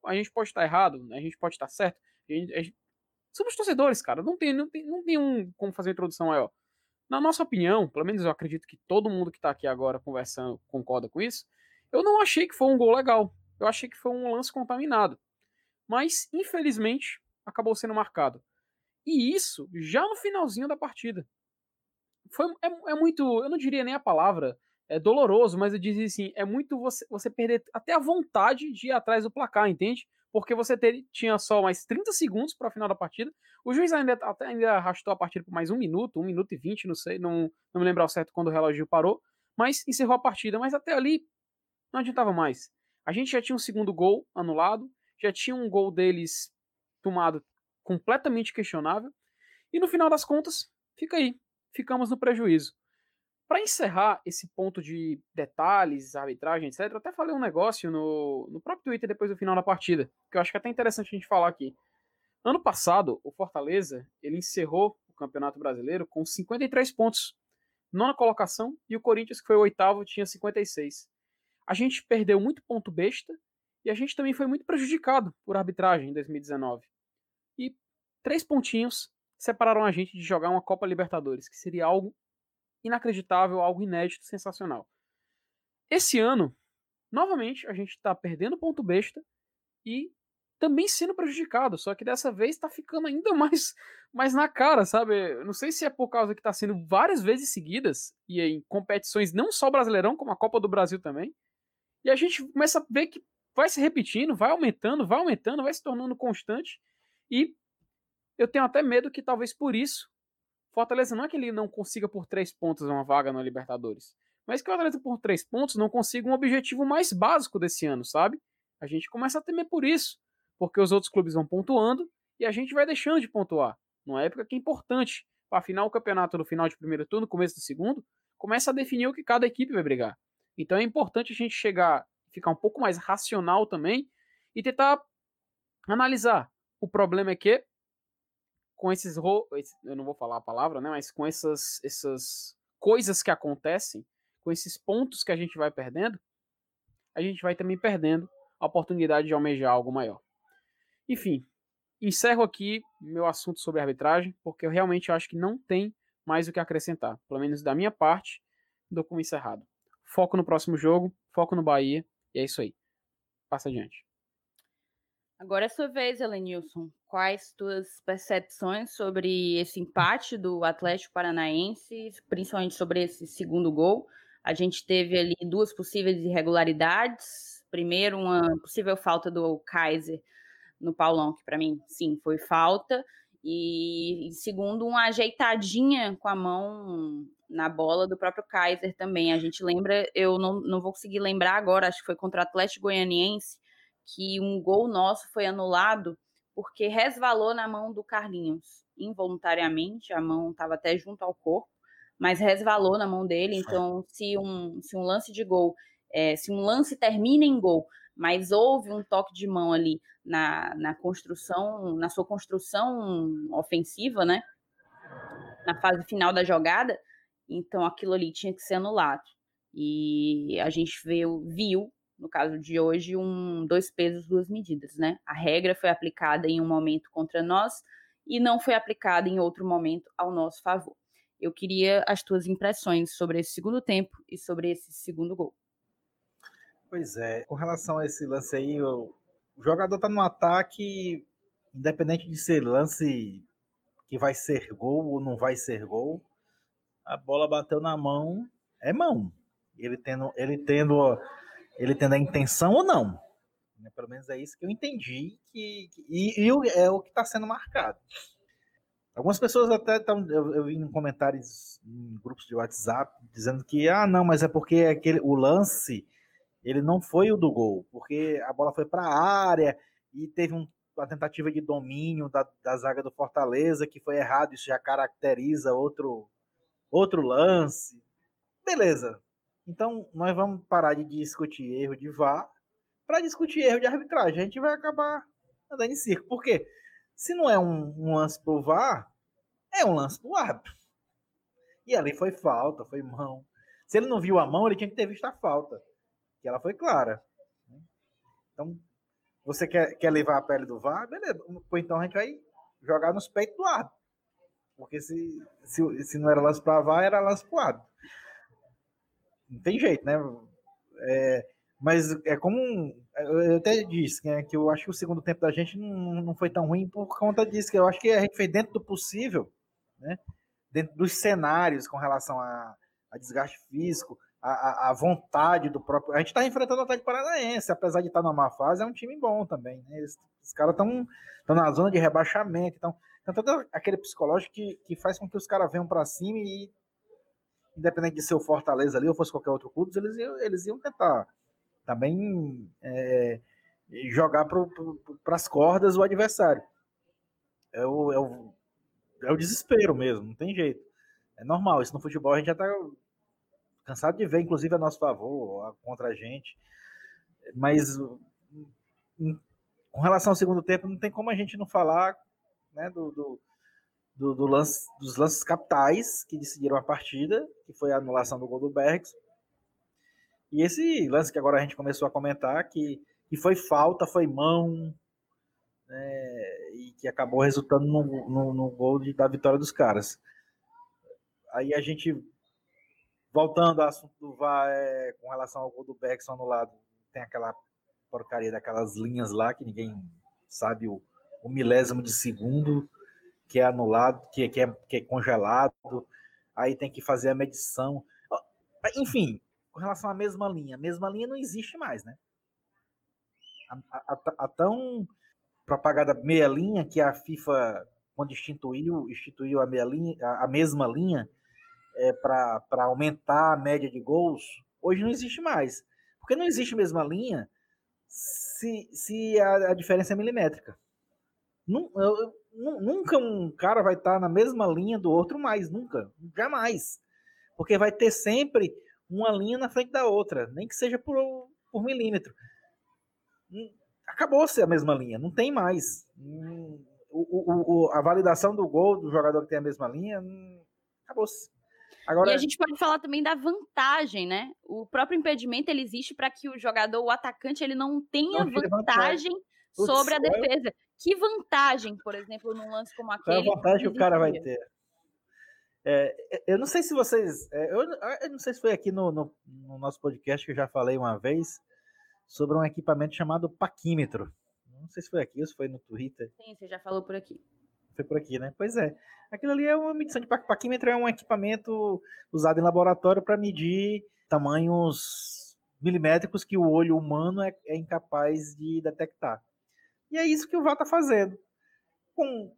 a gente pode estar errado, a gente pode estar certo. A gente, a gente... somos torcedores, cara. Não tem, não tem, não tem um como fazer uma introdução maior. Na nossa opinião, pelo menos eu acredito que todo mundo que está aqui agora conversando concorda com isso. Eu não achei que foi um gol legal. Eu achei que foi um lance contaminado. Mas, infelizmente, acabou sendo marcado. E isso já no finalzinho da partida. Foi, é, é muito, eu não diria nem a palavra, é doloroso, mas eu dizia assim, é muito você, você perder até a vontade de ir atrás do placar, entende? Porque você ter, tinha só mais 30 segundos para o final da partida. O juiz ainda, até, ainda arrastou a partida por mais um minuto, um minuto e vinte, não sei, não, não me lembro ao certo quando o relógio parou, mas encerrou a partida. Mas até ali não adiantava mais. A gente já tinha um segundo gol anulado, já tinha um gol deles tomado completamente questionável. E no final das contas, fica aí. Ficamos no prejuízo. para encerrar esse ponto de detalhes, arbitragem, etc., até falei um negócio no, no próprio Twitter depois do final da partida, que eu acho que é até interessante a gente falar aqui. Ano passado, o Fortaleza, ele encerrou o Campeonato Brasileiro com 53 pontos, nona colocação, e o Corinthians, que foi o oitavo, tinha 56. A gente perdeu muito ponto besta, e a gente também foi muito prejudicado por arbitragem em 2019. E três pontinhos separaram a gente de jogar uma Copa Libertadores, que seria algo inacreditável, algo inédito, sensacional. Esse ano, novamente, a gente está perdendo ponto besta e também sendo prejudicado, só que dessa vez está ficando ainda mais, mais na cara, sabe? Não sei se é por causa que está sendo várias vezes seguidas e em competições não só Brasileirão, como a Copa do Brasil também. E a gente começa a ver que vai se repetindo, vai aumentando, vai aumentando, vai se tornando constante. E eu tenho até medo que talvez por isso Fortaleza não é que ele não consiga por três pontos uma vaga na Libertadores, mas que o Fortaleza por três pontos não consiga um objetivo mais básico desse ano, sabe? A gente começa a temer por isso, porque os outros clubes vão pontuando e a gente vai deixando de pontuar. Numa época que é importante, afinal o campeonato no final de primeiro turno, começo do segundo, começa a definir o que cada equipe vai brigar. Então é importante a gente chegar, ficar um pouco mais racional também e tentar analisar. O problema é que com esses eu não vou falar a palavra, né, mas com essas essas coisas que acontecem, com esses pontos que a gente vai perdendo, a gente vai também perdendo a oportunidade de almejar algo maior. Enfim, encerro aqui meu assunto sobre arbitragem, porque eu realmente acho que não tem mais o que acrescentar, pelo menos da minha parte, dou como encerrado. Foco no próximo jogo, foco no Bahia, e é isso aí. Passa adiante. Agora é sua vez, Elenilson. Quais tuas percepções sobre esse empate do Atlético Paranaense, principalmente sobre esse segundo gol? A gente teve ali duas possíveis irregularidades. Primeiro, uma possível falta do Kaiser no Paulão, que para mim, sim, foi falta. E, segundo, uma ajeitadinha com a mão na bola do próprio Kaiser também. A gente lembra, eu não, não vou conseguir lembrar agora, acho que foi contra o Atlético Goianiense, que um gol nosso foi anulado porque resvalou na mão do Carlinhos, involuntariamente, a mão estava até junto ao corpo, mas resvalou na mão dele. Então, se um, se um lance de gol, é, se um lance termina em gol, mas houve um toque de mão ali na, na construção, na sua construção ofensiva, né? Na fase final da jogada, então aquilo ali tinha que ser anulado. E a gente viu, viu no caso de hoje, um dois pesos, duas medidas, né? A regra foi aplicada em um momento contra nós e não foi aplicada em outro momento ao nosso favor. Eu queria as tuas impressões sobre esse segundo tempo e sobre esse segundo gol. Pois é, com relação a esse lance aí, o jogador tá no ataque, independente de ser lance que vai ser gol ou não vai ser gol, a bola bateu na mão, é mão. Ele tendo, ele tendo ele tendo a intenção ou não. Né? Pelo menos é isso que eu entendi que, que e, e, é o que está sendo marcado. Algumas pessoas até estão, eu, eu vi em comentários em grupos de WhatsApp dizendo que ah não, mas é porque aquele o lance ele não foi o do gol, porque a bola foi para a área e teve um, uma tentativa de domínio da, da zaga do Fortaleza que foi errado, isso já caracteriza outro outro lance. Beleza, então, nós vamos parar de discutir erro de VAR para discutir erro de arbitragem. A gente vai acabar andando em circo. Por quê? Se não é um, um lance pro VAR, é um lance pro árbitro. E ali foi falta, foi mão. Se ele não viu a mão, ele tinha que ter visto a falta. Que ela foi clara. Então, você quer, quer levar a pele do VAR? Beleza. Então a gente vai jogar nos peitos do árbitro. Porque se, se, se não era lance para VAR, era lance pro árbitro não tem jeito, né? É, mas é como. Eu até disse né, que eu acho que o segundo tempo da gente não, não foi tão ruim por conta disso, que eu acho que a gente fez dentro do possível, né? Dentro dos cenários com relação a, a desgaste físico, a, a, vontade do próprio. A gente está enfrentando o Atlético Paranaense, apesar de estar tá numa fase, é um time bom também. Né? Eles, os caras estão na zona de rebaixamento, então, então todo aquele psicológico que, que faz com que os caras venham para cima e independente de ser o Fortaleza ali ou fosse qualquer outro clube, eles iam, eles iam tentar também é, jogar para as cordas o adversário. É o, é, o, é o desespero mesmo, não tem jeito. É normal, isso no futebol a gente já está cansado de ver, inclusive a nosso favor, contra a gente. Mas com relação ao segundo tempo, não tem como a gente não falar né, do, do, do, do lance, dos lances capitais que decidiram a partida, que foi a anulação do gol do Bergs. E esse lance que agora a gente começou a comentar, que, que foi falta, foi mão, né, e que acabou resultando no, no, no gol de, da vitória dos caras. Aí a gente, voltando ao assunto do VAR, é, com relação ao gol do Bergson anulado, tem aquela porcaria daquelas linhas lá que ninguém sabe o, o milésimo de segundo que é anulado, que, que, é, que é congelado, aí tem que fazer a medição. Enfim, com relação à mesma linha, a mesma linha não existe mais, né? A, a, a tão propagada meia linha que a FIFA, quando instituiu, instituiu a, meia linha, a, a mesma linha é, para aumentar a média de gols, hoje não existe mais. Porque não existe mesma linha se, se a, a diferença é milimétrica. Nunca um cara vai estar na mesma linha do outro mais, nunca, jamais. Porque vai ter sempre uma linha na frente da outra, nem que seja por, por milímetro. Hum, acabou-se a mesma linha, não tem mais. Hum, o, o, a validação do gol do jogador que tem a mesma linha, hum, acabou-se. Agora... E a gente pode falar também da vantagem, né? O próprio impedimento ele existe para que o jogador, o atacante, ele não tenha não, vantagem sobre a defesa. Que vantagem, por exemplo, num lance como aquele? Qual a vantagem que o cara vai ter? É, eu não sei se vocês. É, eu, eu, não sei se foi aqui no, no, no, nosso podcast que eu já falei uma vez sobre um equipamento chamado paquímetro. Não sei se foi aqui ou se foi no Twitter. Sim, você já falou por aqui. Foi por aqui, né? Pois é. Aquilo ali é uma medição de paquímetro, é um equipamento usado em laboratório para medir tamanhos milimétricos que o olho humano é, é incapaz de detectar. E é isso que o VAR está fazendo. Com,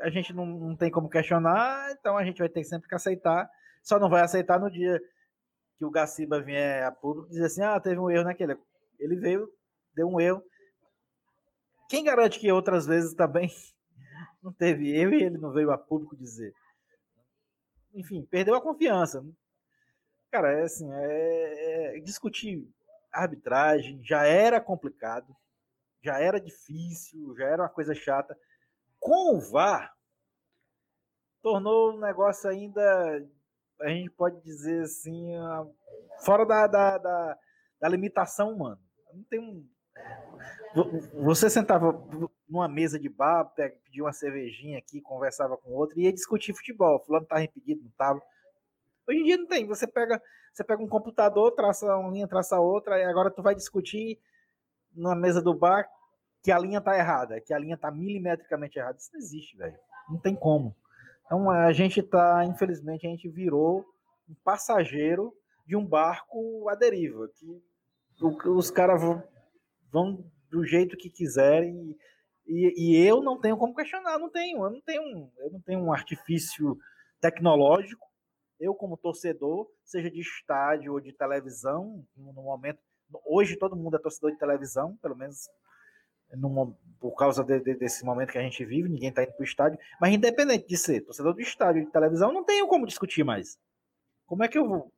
a gente não, não, tem como questionar, então a gente vai ter sempre que aceitar. Só não vai aceitar no dia que o Gaciba vier a público dizer assim: ah, teve um erro naquele. Ele veio, deu um erro. Quem garante que outras vezes também não teve erro e ele não veio a público dizer? Enfim, perdeu a confiança. Cara, é assim, é, é, discutir arbitragem já era complicado já era difícil, já era uma coisa chata. Com o VAR, tornou o negócio ainda, a gente pode dizer assim, fora da, da, da, da limitação humana. Não tem um. Você sentava numa mesa de bar, pedia uma cervejinha aqui, conversava com outro e ia discutir futebol. Fulano estava impedido, não estava. Hoje em dia não tem. Você pega, você pega um computador, traça uma linha, traça outra, e agora tu vai discutir numa mesa do bar que a linha tá errada, que a linha tá milimetricamente errada. Isso não existe, velho. Não tem como. Então a gente tá, infelizmente, a gente virou um passageiro de um barco à deriva, que os caras vão, vão, do jeito que quiserem e, e, eu não tenho como questionar, não tenho, eu não tenho, eu não tenho um artifício tecnológico. Eu como torcedor, seja de estádio ou de televisão, no momento Hoje todo mundo é torcedor de televisão, pelo menos numa, por causa de, de, desse momento que a gente vive, ninguém está indo para o estádio. Mas independente de ser torcedor do estádio de televisão, não tenho como discutir mais. Como é que eu vou,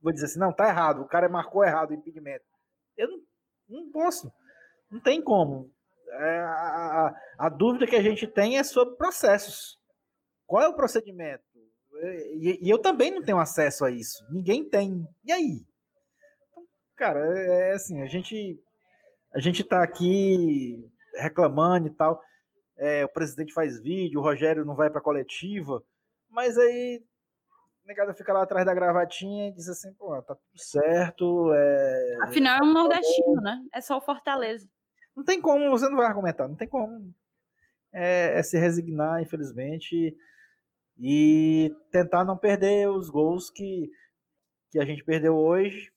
vou dizer assim, não, tá errado, o cara marcou errado o impedimento. Eu não, não posso. Não tem como. É, a, a, a, dúvida que a gente tem é sobre processos. Qual é o procedimento? E, e eu também não tenho acesso a isso. Ninguém tem. E aí? Cara, é, é assim, a gente a gente tá aqui reclamando e tal. É, o presidente faz vídeo, o Rogério não vai para coletiva, mas aí a negada fica lá atrás da gravatinha e diz assim, pô, tá tudo certo. É... Afinal é um nordestino, né? É só o Fortaleza. Não tem como, você não vai argumentar, não tem como. É, é se resignar, infelizmente, e tentar não perder os gols que, que a gente perdeu hoje,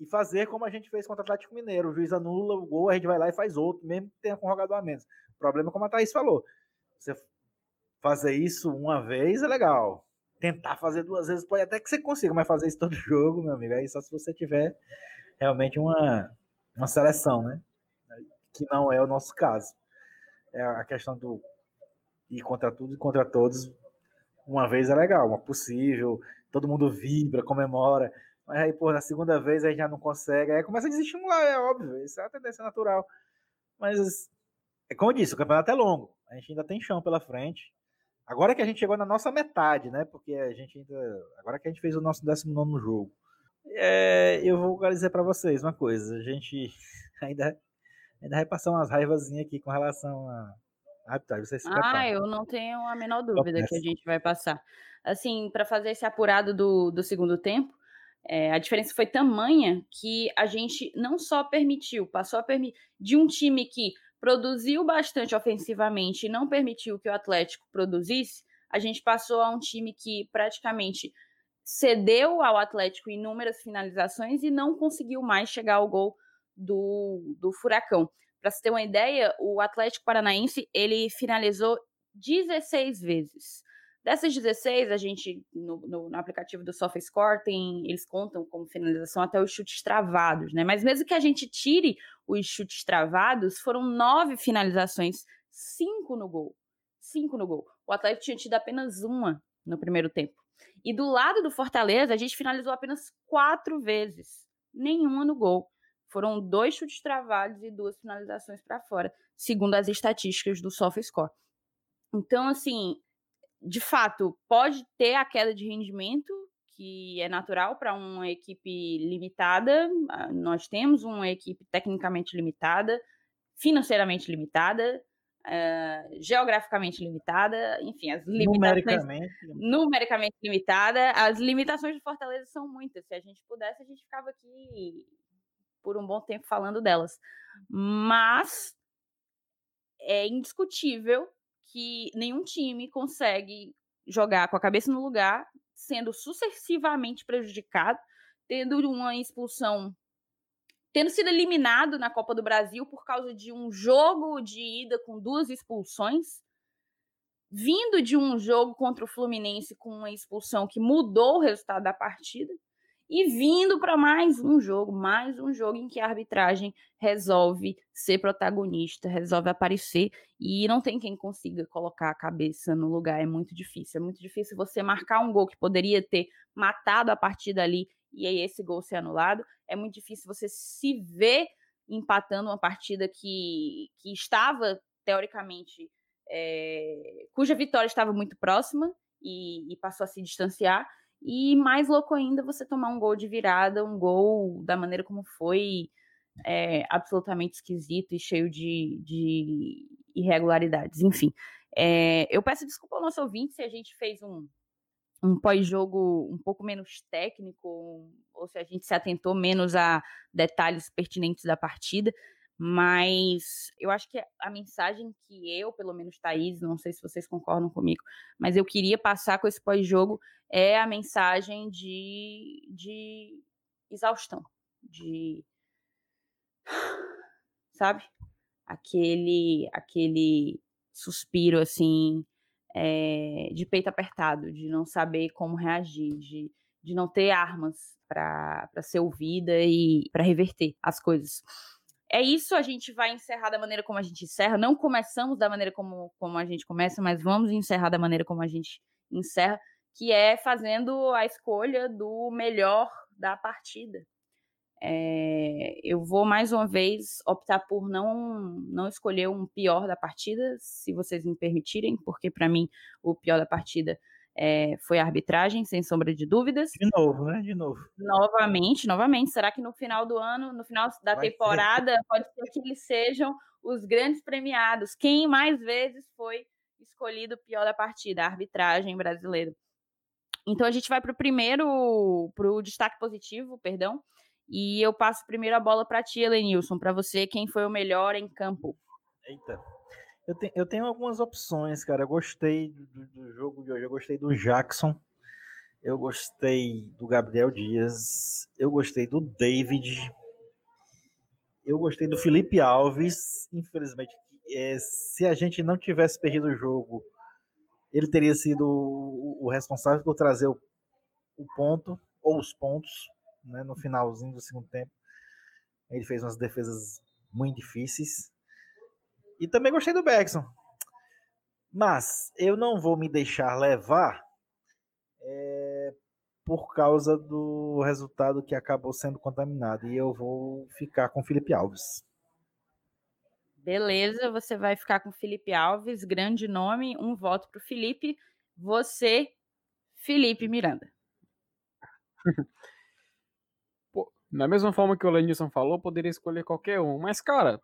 e fazer como a gente fez contra o Atlético Mineiro. O juiz anula o gol, a gente vai lá e faz outro, mesmo que tenha com jogador a menos. O problema é como a Thaís falou. Você fazer isso uma vez é legal. Tentar fazer duas vezes pode até que você consiga, mas fazer isso todo jogo, meu amigo, aí só se você tiver realmente uma, uma seleção, né? Que não é o nosso caso. É a questão do ir contra tudo e contra todos uma vez é legal, uma possível, todo mundo vibra, comemora. Mas aí, pô, na segunda vez aí já não consegue. Aí começa a desestimular, é óbvio. Isso é uma tendência natural. Mas, é como eu disse, o campeonato é longo. A gente ainda tem chão pela frente. Agora que a gente chegou na nossa metade, né? Porque a gente ainda. Agora que a gente fez o nosso 19 jogo. É, eu vou dizer para vocês uma coisa. A gente ainda, ainda vai passar umas raivazinhas aqui com relação a. Vocês ah, eu não tenho a menor dúvida que a gente vai passar. Assim, para fazer esse apurado do, do segundo tempo, é, a diferença foi tamanha que a gente não só permitiu, passou a permitir de um time que produziu bastante ofensivamente e não permitiu que o Atlético produzisse, a gente passou a um time que praticamente cedeu ao Atlético inúmeras finalizações e não conseguiu mais chegar ao gol do, do Furacão. Para você ter uma ideia, o Atlético Paranaense ele finalizou 16 vezes. Dessas 16, a gente, no, no, no, aplicativo do SofaScore, tem, eles contam como finalização até os chutes travados, né? Mas mesmo que a gente tire os chutes travados, foram nove finalizações, cinco no gol. Cinco no gol. O Atlético tinha tido apenas uma no primeiro tempo. E do lado do Fortaleza, a gente finalizou apenas quatro vezes, nenhuma no gol. Foram dois chutes travados e duas finalizações para fora, segundo as estatísticas do SofaScore. Então, assim, de fato, pode ter a queda de rendimento, que é natural para uma equipe limitada. Ah, nós temos uma equipe tecnicamente limitada, financeiramente limitada, uh, geograficamente limitada, enfim, as limitações. Numericamente. numericamente limitada. As limitações de Fortaleza são muitas. Se a gente pudesse, a gente ficava aqui por um bom tempo falando delas. Mas é indiscutível que nenhum time consegue jogar com a cabeça no lugar, sendo sucessivamente prejudicado, tendo uma expulsão, tendo sido eliminado na Copa do Brasil por causa de um jogo de ida com duas expulsões, vindo de um jogo contra o Fluminense com uma expulsão que mudou o resultado da partida e vindo para mais um jogo, mais um jogo em que a arbitragem resolve ser protagonista, resolve aparecer e não tem quem consiga colocar a cabeça no lugar. É muito difícil. É muito difícil você marcar um gol que poderia ter matado a partida ali e aí esse gol ser anulado. É muito difícil você se ver empatando uma partida que, que estava, teoricamente, é, cuja vitória estava muito próxima e, e passou a se distanciar. E mais louco ainda você tomar um gol de virada, um gol da maneira como foi, é, absolutamente esquisito e cheio de, de irregularidades. Enfim, é, eu peço desculpa ao nosso ouvinte se a gente fez um, um pós-jogo um pouco menos técnico, ou se a gente se atentou menos a detalhes pertinentes da partida. Mas eu acho que a mensagem que eu, pelo menos Thaís, não sei se vocês concordam comigo, mas eu queria passar com esse pós-jogo é a mensagem de, de exaustão, de sabe? Aquele aquele suspiro assim é, de peito apertado, de não saber como reagir, de, de não ter armas para ser ouvida e para reverter as coisas. É isso, a gente vai encerrar da maneira como a gente encerra. Não começamos da maneira como, como a gente começa, mas vamos encerrar da maneira como a gente encerra, que é fazendo a escolha do melhor da partida. É, eu vou mais uma vez optar por não, não escolher um pior da partida, se vocês me permitirem, porque para mim o pior da partida é, foi a arbitragem, sem sombra de dúvidas. De novo, né? De novo. Novamente, novamente. Será que no final do ano, no final da Vai temporada, ser. pode ser que eles sejam os grandes premiados? Quem mais vezes foi escolhido pior da partida? A arbitragem brasileira. Então a gente vai para o primeiro, para o destaque positivo, perdão. E eu passo primeiro a bola para ti, Elenilson, para você, quem foi o melhor em campo. Eita. Eu, te, eu tenho algumas opções, cara. Eu gostei do, do, jogo de hoje. Eu gostei do Jackson. Eu gostei do Gabriel Dias. Eu gostei do David. Eu gostei do Felipe Alves. Infelizmente, é, se a gente não tivesse perdido o jogo, ele teria sido o, responsável por trazer o, o, ponto, ou os pontos, né, no finalzinho do segundo tempo. Ele fez umas defesas muito difíceis. E também gostei do Bergson. Mas eu não vou me deixar levar é, por causa do resultado que acabou sendo contaminado. E eu vou ficar com Felipe Alves. Beleza, você vai ficar com Felipe Alves, grande nome, um voto para o Felipe. Você, Felipe Miranda. Pô, da mesma forma que o Lenilson falou, poderia escolher qualquer um. Mas, cara,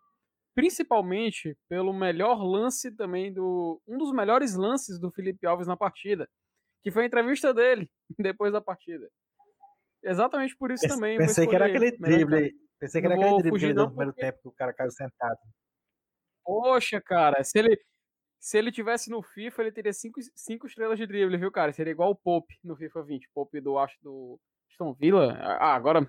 principalmente pelo melhor lance também do. Um dos melhores lances do Felipe Alves na partida. Que foi a entrevista dele depois da partida. Exatamente por isso Pensei, também. Pensei que era aquele drible. Pensei que era aquele drible do primeiro porque... tempo que o cara caiu sentado. Poxa, cara, se ele, se ele tivesse no FIFA, ele teria 5 cinco, cinco estrelas de drible, viu, cara? Seria igual o Pope no FIFA 20. Pope do, acho, do Aston Villa. Ah, agora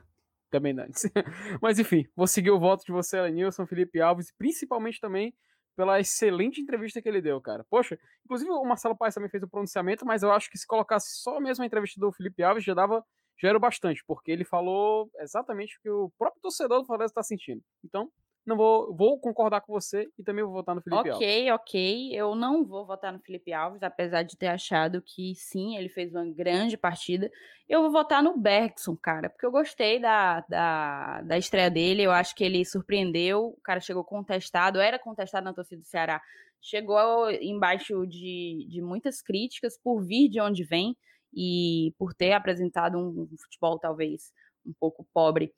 também não. Mas enfim, vou seguir o voto de você, Lenilson, Felipe Alves, principalmente também pela excelente entrevista que ele deu, cara. Poxa, inclusive o Marcelo Paes também fez o pronunciamento, mas eu acho que se colocasse só mesmo a entrevista do Felipe Alves já dava já era bastante, porque ele falou exatamente o que o próprio torcedor do Fortaleza está sentindo. Então, não vou, vou concordar com você e também vou votar no Felipe okay, Alves. Ok, ok. Eu não vou votar no Felipe Alves, apesar de ter achado que sim, ele fez uma grande partida. Eu vou votar no Bergson, cara, porque eu gostei da, da, da estreia dele. Eu acho que ele surpreendeu. O cara chegou contestado, era contestado na torcida do Ceará. Chegou embaixo de, de muitas críticas por vir de onde vem e por ter apresentado um futebol talvez um pouco pobre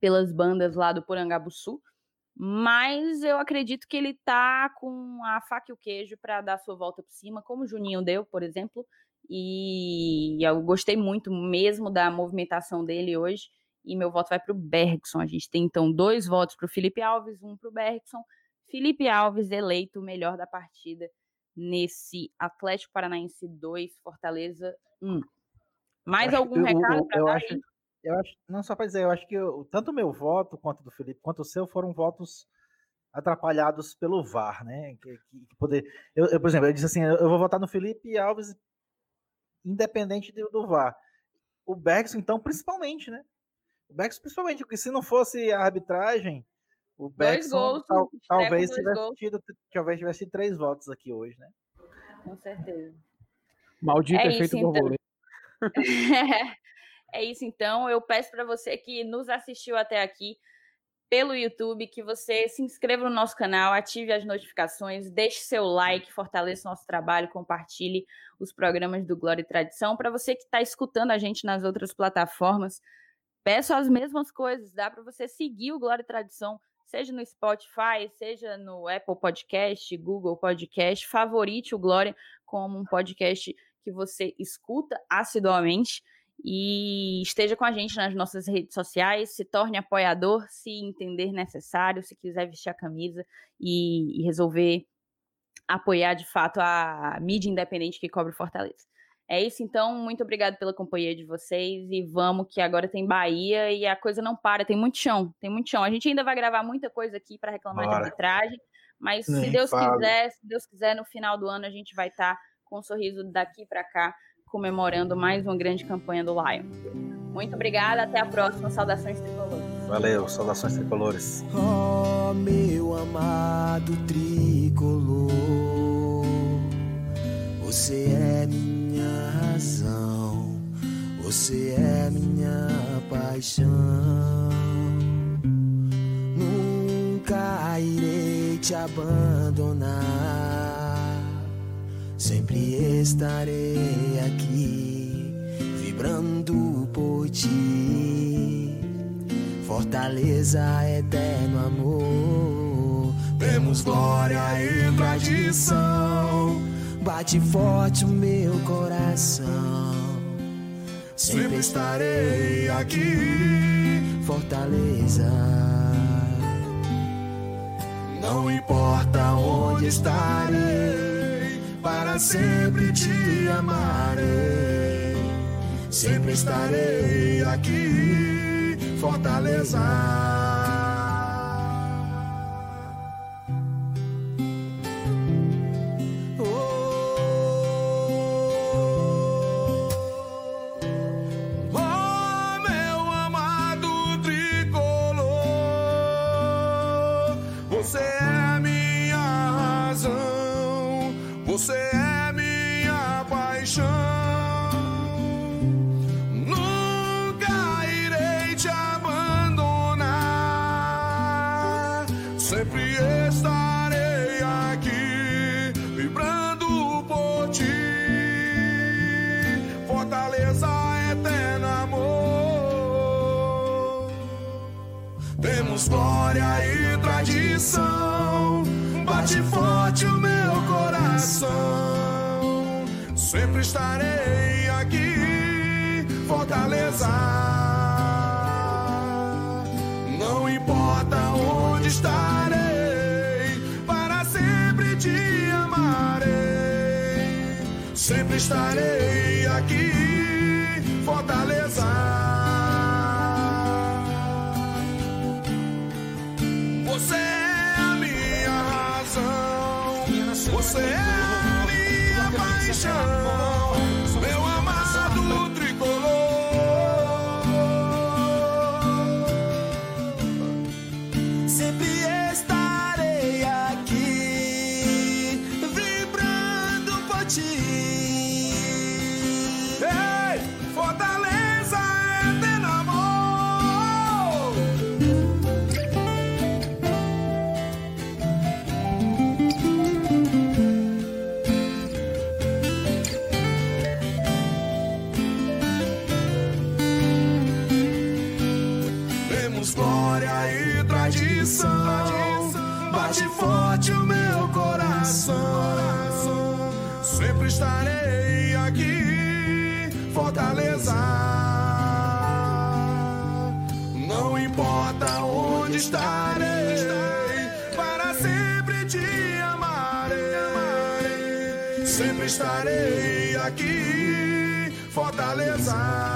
pelas bandas lá do Porangabuçu, mas eu acredito que ele tá com a faca e o queijo para dar sua volta por cima, como o Juninho deu, por exemplo, e eu gostei muito mesmo da movimentação dele hoje, e meu voto vai para o Bergson. A gente tem então dois votos para o Felipe Alves, um para o Bergson. Felipe Alves eleito o melhor da partida nesse Atlético Paranaense 2, Fortaleza 1. Mais algum recado para dar? Acho, eu acho, não só para dizer, eu acho que eu, tanto o meu voto quanto do Felipe, quanto o seu foram votos atrapalhados pelo VAR, né? Que, que poder, eu, eu, por exemplo, eu disse assim, eu, eu, vou votar no Felipe Alves independente do, do VAR. O Bergson, então, principalmente, né? O Bergson, principalmente, porque se não fosse a arbitragem, o Bergson tal, talvez tivesse tido, talvez tivesse três votos aqui hoje, né? Com certeza. Maldito é efeito então. borboleta. É isso então. Eu peço para você que nos assistiu até aqui pelo YouTube que você se inscreva no nosso canal, ative as notificações, deixe seu like, fortaleça o nosso trabalho, compartilhe os programas do Glória e Tradição. Para você que está escutando a gente nas outras plataformas, peço as mesmas coisas. Dá para você seguir o Glória e Tradição, seja no Spotify, seja no Apple Podcast, Google Podcast. Favorite o Glória como um podcast que você escuta assiduamente e esteja com a gente nas nossas redes sociais, se torne apoiador, se entender necessário, se quiser vestir a camisa e, e resolver apoiar de fato a mídia independente que cobre Fortaleza. É isso então, muito obrigado pela companhia de vocês e vamos que agora tem Bahia e a coisa não para, tem muito chão, tem muito chão. A gente ainda vai gravar muita coisa aqui para reclamar Bora. de arbitragem, mas Nem se Deus fala. quiser, se Deus quiser, no final do ano a gente vai estar tá com um sorriso daqui para cá comemorando mais uma grande campanha do Lion. Muito obrigada, até a próxima. Saudações tricolores. Valeu, saudações tricolores. Oh, meu amado tricolor, você é minha razão, você é minha paixão. Nunca irei te abandonar Sempre estarei aqui, vibrando por ti. Fortaleza, eterno amor. Temos glória e tradição. Bate forte o meu coração. Sempre estarei aqui, Fortaleza. Não importa onde estarei sempre te amarei. Sempre estarei aqui, Fortaleza. fortaleza. Não importa onde estarei, para sempre te amarei. Sempre estarei aqui, fortaleza. Você é a minha razão. Você é estarei aqui, Fortaleza.